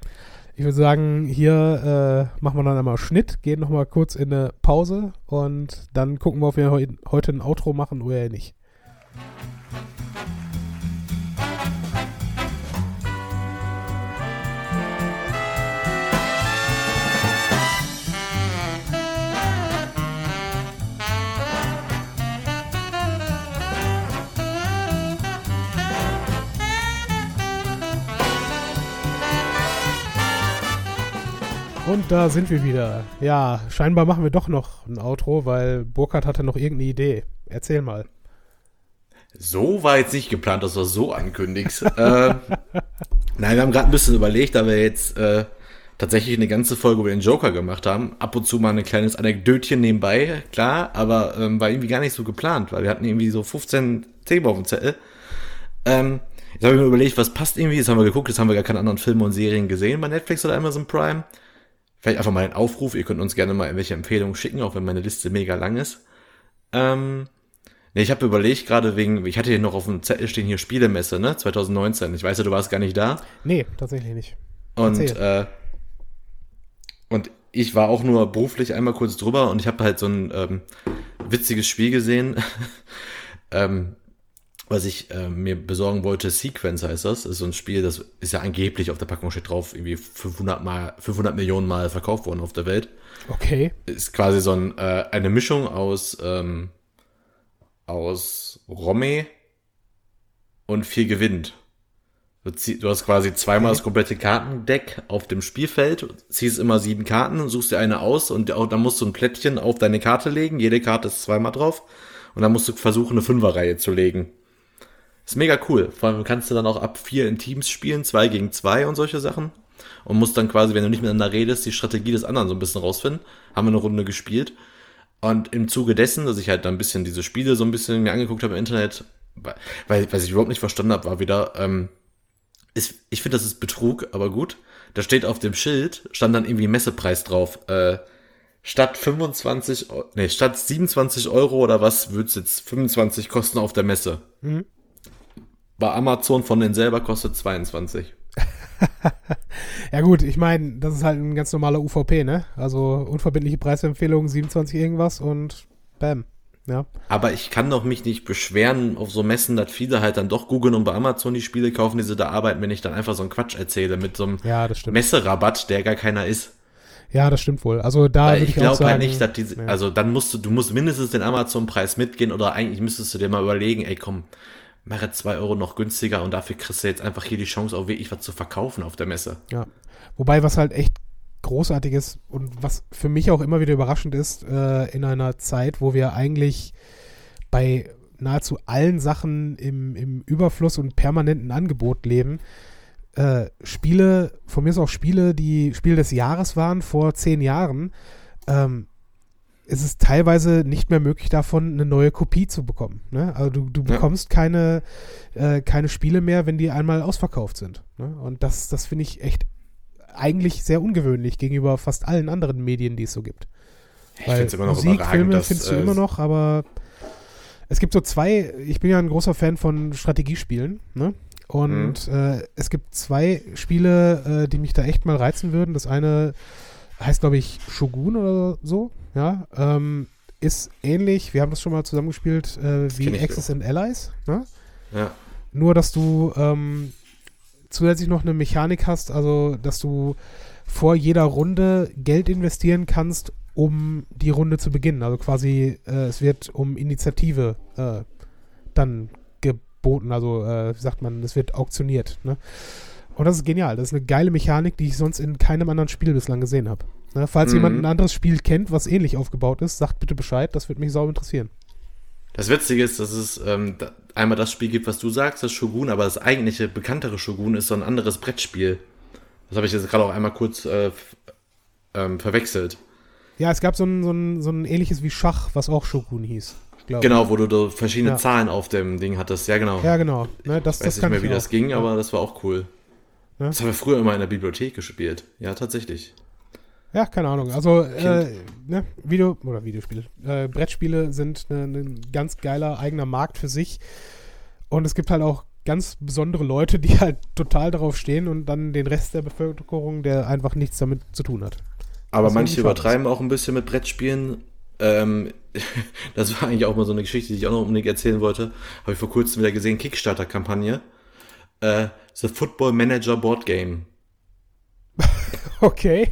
Ich würde sagen, hier äh, machen wir dann einmal Schnitt, gehen nochmal kurz in eine Pause und dann gucken wir, ob wir heu heute ein Outro machen oder nicht. Und da sind wir wieder. Ja, scheinbar machen wir doch noch ein Outro, weil Burkhardt hatte noch irgendeine Idee. Erzähl mal. So war jetzt nicht geplant, dass du das so ankündigst. <laughs> äh, nein, wir haben gerade ein bisschen überlegt, da wir jetzt äh, tatsächlich eine ganze Folge über den Joker gemacht haben. Ab und zu mal ein kleines Anekdötchen nebenbei, klar, aber ähm, war irgendwie gar nicht so geplant, weil wir hatten irgendwie so 15 Themen auf dem Zettel. Ähm, jetzt habe ich mir überlegt, was passt irgendwie. Jetzt haben wir geguckt, jetzt haben wir gar keine anderen Filme und Serien gesehen bei Netflix oder Amazon Prime. Vielleicht einfach mal ein Aufruf, ihr könnt uns gerne mal irgendwelche Empfehlungen schicken, auch wenn meine Liste mega lang ist. Ähm, nee, ich habe überlegt gerade wegen, ich hatte hier noch auf dem Zettel stehen hier Spielemesse, ne? 2019. Ich weiß ja, du warst gar nicht da. Nee, tatsächlich nicht. Und, äh, und ich war auch nur beruflich einmal kurz drüber und ich habe halt so ein ähm, witziges Spiel gesehen. <laughs> ähm, was ich äh, mir besorgen wollte, Sequence heißt das. das. Ist so ein Spiel, das ist ja angeblich auf der Packung steht drauf, irgendwie 500 mal, 500 Millionen Mal verkauft worden auf der Welt. Okay. Ist quasi so ein, äh, eine Mischung aus, ähm, aus Romme und viel gewinnt. Du hast quasi zweimal okay. das komplette Kartendeck auf dem Spielfeld, ziehst immer sieben Karten, suchst dir eine aus und dann musst du ein Plättchen auf deine Karte legen. Jede Karte ist zweimal drauf. Und dann musst du versuchen, eine Fünferreihe zu legen. Ist mega cool. Vor allem kannst du dann auch ab vier in Teams spielen, zwei gegen zwei und solche Sachen. Und musst dann quasi, wenn du nicht miteinander redest, die Strategie des anderen so ein bisschen rausfinden. Haben wir eine Runde gespielt. Und im Zuge dessen, dass ich halt dann ein bisschen diese Spiele so ein bisschen mir angeguckt habe im Internet, weil, was ich überhaupt nicht verstanden habe, war wieder, ähm, ist, ich finde, das ist Betrug, aber gut. Da steht auf dem Schild, stand dann irgendwie Messepreis drauf. Äh, statt 25, nee, statt 27 Euro oder was, würde es jetzt 25 kosten auf der Messe. Mhm. Bei Amazon von denen selber kostet 22. <laughs> ja gut, ich meine, das ist halt ein ganz normaler UVP, ne? Also unverbindliche Preisempfehlung 27 irgendwas und bam. Ja. Aber ich kann doch mich nicht beschweren auf so Messen, dass viele halt dann doch googeln und bei Amazon die Spiele kaufen, die sie da arbeiten, wenn ich dann einfach so einen Quatsch erzähle mit so einem ja, Messerabatt, der gar keiner ist. Ja, das stimmt wohl. Also da ich, ich glaube halt nicht, dass diese, ja. also dann musst du, du musst mindestens den Amazon-Preis mitgehen oder eigentlich müsstest du dir mal überlegen, ey komm, mache zwei Euro noch günstiger und dafür kriegst du jetzt einfach hier die Chance, auch wirklich was zu verkaufen auf der Messe. Ja. Wobei, was halt echt großartig ist und was für mich auch immer wieder überraschend ist, äh, in einer Zeit, wo wir eigentlich bei nahezu allen Sachen im, im Überfluss und permanenten Angebot leben, äh, Spiele, von mir ist auch Spiele, die Spiel des Jahres waren vor zehn Jahren, ähm, ist es teilweise nicht mehr möglich, davon eine neue Kopie zu bekommen. Ne? Also du, du bekommst ja. keine, äh, keine Spiele mehr, wenn die einmal ausverkauft sind. Ne? Und das, das finde ich echt eigentlich sehr ungewöhnlich gegenüber fast allen anderen Medien, die es so gibt. Ich finde es immer noch Musik, Filme findest du äh, immer noch, aber es gibt so zwei, ich bin ja ein großer Fan von Strategiespielen, ne? Und mhm. äh, es gibt zwei Spiele, äh, die mich da echt mal reizen würden. Das eine heißt, glaube ich, Shogun oder so ja, ähm, ist ähnlich, wir haben das schon mal zusammengespielt, äh, wie Access and Allies, ne? Ja. Nur, dass du ähm, zusätzlich noch eine Mechanik hast, also dass du vor jeder Runde Geld investieren kannst, um die Runde zu beginnen. Also quasi, äh, es wird um Initiative äh, dann geboten, also äh, wie sagt man, es wird auktioniert. Ne? Und das ist genial. Das ist eine geile Mechanik, die ich sonst in keinem anderen Spiel bislang gesehen habe. Ne, falls mhm. jemand ein anderes Spiel kennt, was ähnlich aufgebaut ist, sagt bitte Bescheid, das würde mich sau interessieren. Das Witzige ist, dass es ähm, einmal das Spiel gibt, was du sagst, das Shogun, aber das eigentliche bekanntere Shogun ist so ein anderes Brettspiel. Das habe ich jetzt gerade auch einmal kurz äh, ähm, verwechselt. Ja, es gab so ein, so, ein, so ein ähnliches wie Schach, was auch Shogun hieß. Genau, wo du da verschiedene ja. Zahlen auf dem Ding hattest. Ja, genau. Ja, genau. Ne, das, ich weiß das nicht mehr, wie das ging, ja. aber das war auch cool. Ja. Das haben wir früher immer in der Bibliothek gespielt. Ja, tatsächlich. Ja, keine Ahnung. Also, äh, ne, Video- oder Videospiele. Äh, Brettspiele sind ein ne, ne ganz geiler eigener Markt für sich. Und es gibt halt auch ganz besondere Leute, die halt total darauf stehen und dann den Rest der Bevölkerung, der einfach nichts damit zu tun hat. Aber Was manche übertreiben auch ein bisschen mit Brettspielen. Ähm, <laughs> das war eigentlich auch mal so eine Geschichte, die ich auch noch unbedingt erzählen wollte. Habe ich vor kurzem wieder gesehen, Kickstarter-Kampagne. Äh, The Football Manager Board Game. <laughs> Okay.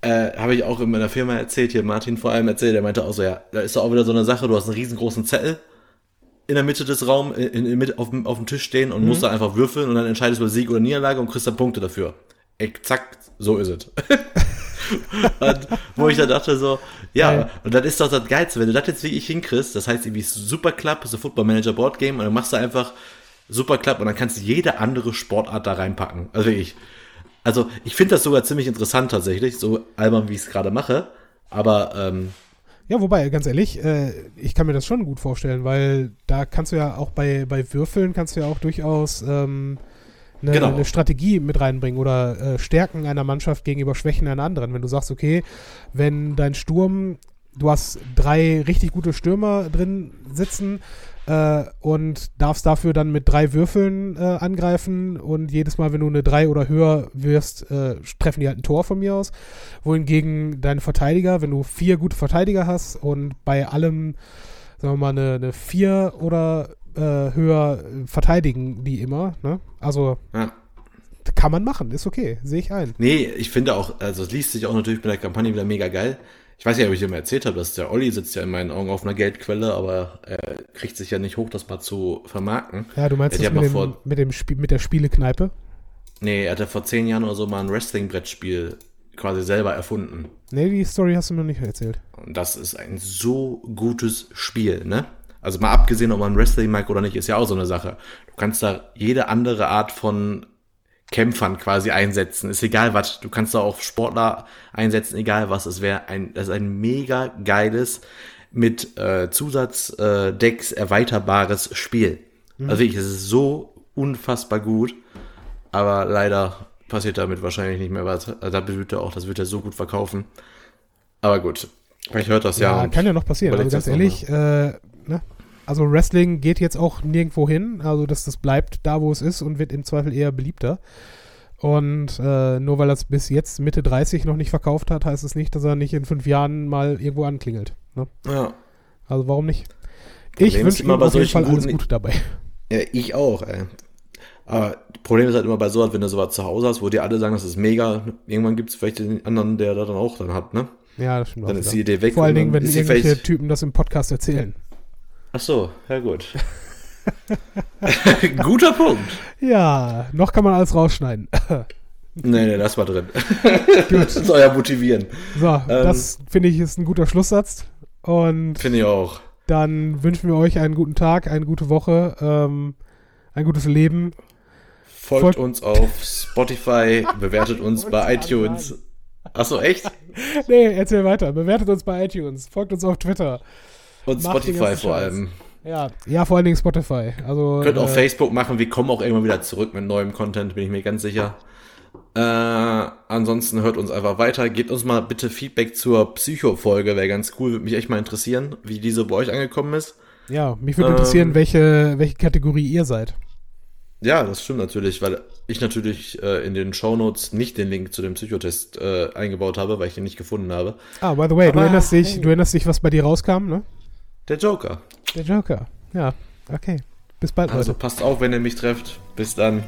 Äh, habe ich auch in meiner Firma erzählt, hier Martin vor allem erzählt, der meinte auch so, ja, da ist doch auch wieder so eine Sache, du hast einen riesengroßen Zettel in der Mitte des Raums, in, in, in, auf, dem, auf dem Tisch stehen und musst da einfach würfeln und dann entscheidest du über Sieg oder Niederlage und kriegst dann Punkte dafür. Exakt, so ist es. <laughs> und wo ich dann dachte so, ja, Geil. und das ist doch das Geilste, wenn du das jetzt wie ich hinkriegst, das heißt irgendwie Super Club, ein Football Manager Board Game und dann machst du einfach Super Club und dann kannst du jede andere Sportart da reinpacken. Also ich, also ich finde das sogar ziemlich interessant tatsächlich, so albern wie ich es gerade mache, aber ähm, Ja, wobei, ganz ehrlich, äh, ich kann mir das schon gut vorstellen, weil da kannst du ja auch bei, bei Würfeln kannst du ja auch durchaus ähm, eine, Genau. eine Strategie mit reinbringen oder äh, Stärken einer Mannschaft gegenüber Schwächen einer anderen. Wenn du sagst, okay, wenn dein Sturm, du hast drei richtig gute Stürmer drin sitzen äh, und darfst dafür dann mit drei Würfeln äh, angreifen und jedes Mal, wenn du eine drei oder höher wirst, äh, treffen die halt ein Tor von mir aus. Wohingegen deine Verteidiger, wenn du vier gute Verteidiger hast und bei allem, sagen wir mal, eine, eine vier oder äh, höher verteidigen die immer, ne? Also ja. kann man machen, ist okay, sehe ich ein. Nee, ich finde auch, also es liest sich auch natürlich mit der Kampagne wieder mega geil. Ich weiß ja, ob ich dir mal erzählt habe, dass der Olli sitzt ja in meinen Augen auf einer Geldquelle, aber er kriegt sich ja nicht hoch, das mal zu vermarkten. Ja, du meinst das mit dem, vor- mit, dem Spiel, mit der Spielekneipe? Nee, er hat ja vor zehn Jahren oder so mal ein Wrestling-Brettspiel quasi selber erfunden. Nee, die Story hast du mir noch nicht erzählt. Und das ist ein so gutes Spiel, ne? Also mal abgesehen, ob man Wrestling mag oder nicht, ist ja auch so eine Sache. Du kannst da jede andere Art von Kämpfern quasi einsetzen. Ist egal was. Du kannst da auch Sportler einsetzen, egal was. Es wäre ein, das ist ein mega geiles, mit äh, Zusatzdecks äh, erweiterbares Spiel. Also wirklich, es ist so unfassbar gut. Aber leider passiert damit wahrscheinlich nicht mehr was. Also da wird er auch, das wird er so gut verkaufen. Aber gut. Vielleicht hört das ja. Ja, kann ja noch passieren. Also ganz ehrlich, äh, ne? Also Wrestling geht jetzt auch nirgendwo hin. Also das, das bleibt da, wo es ist und wird im Zweifel eher beliebter. Und äh, nur weil er es bis jetzt Mitte 30 noch nicht verkauft hat, heißt es nicht, dass er nicht in fünf Jahren mal irgendwo anklingelt. Ne? Ja. Also warum nicht? Ich ist wünsche ihm bei auf jeden Fall alles Gute dabei. ja, ich auch, ey. Aber das Problem ist halt immer bei sowas, wenn du sowas zu Hause hast, wo dir alle sagen, das ist mega, irgendwann gibt es vielleicht den anderen, der da dann auch dann hat, ne? Ja, das stimmt auch Dann ist wieder. die Idee weg Vor allen Dingen, wenn ist irgendwelche Typen das im Podcast erzählen. Ach so, ja gut. <laughs> Guter Punkt. Ja, noch kann man alles rausschneiden. <laughs> Nee, nee, das war drin. <laughs> Gut. Das soll ja motivieren. So, Ähm. das finde ich ist ein guter Schlusssatz. Und Finde ich auch. dann wünschen wir euch einen guten Tag, eine gute Woche, ähm, ein gutes Leben. Folgt Folgt- uns auf Spotify, bewertet uns bei iTunes. Ach so, echt? Nee, erzähl weiter. Bewertet uns bei iTunes, folgt uns auf Twitter. Und Macht Spotify vor allem. Ja, ja, vor allen Dingen Spotify. Also Könnt auch äh, Facebook machen. Wir kommen auch irgendwann wieder zurück mit neuem Content, bin ich mir ganz sicher. Äh, ansonsten hört uns einfach weiter. Gebt uns mal bitte Feedback zur Psycho-Folge. Wäre ganz cool. Würde mich echt mal interessieren, wie diese bei euch angekommen ist. Ja, mich würde Ähm. interessieren, welche, welche Kategorie ihr seid. Ja, das stimmt natürlich, weil ich natürlich äh, in den Shownotes nicht den Link zu dem Psychotest äh, eingebaut habe, weil ich den nicht gefunden habe. Ah, by the way, du Aber, erinnerst dich, hey. du erinnerst dich, was bei dir rauskam, ne? Der Joker. Der Joker. Ja, okay. Bis bald, Also Leute. passt auf, wenn ihr mich trefft. Bis dann.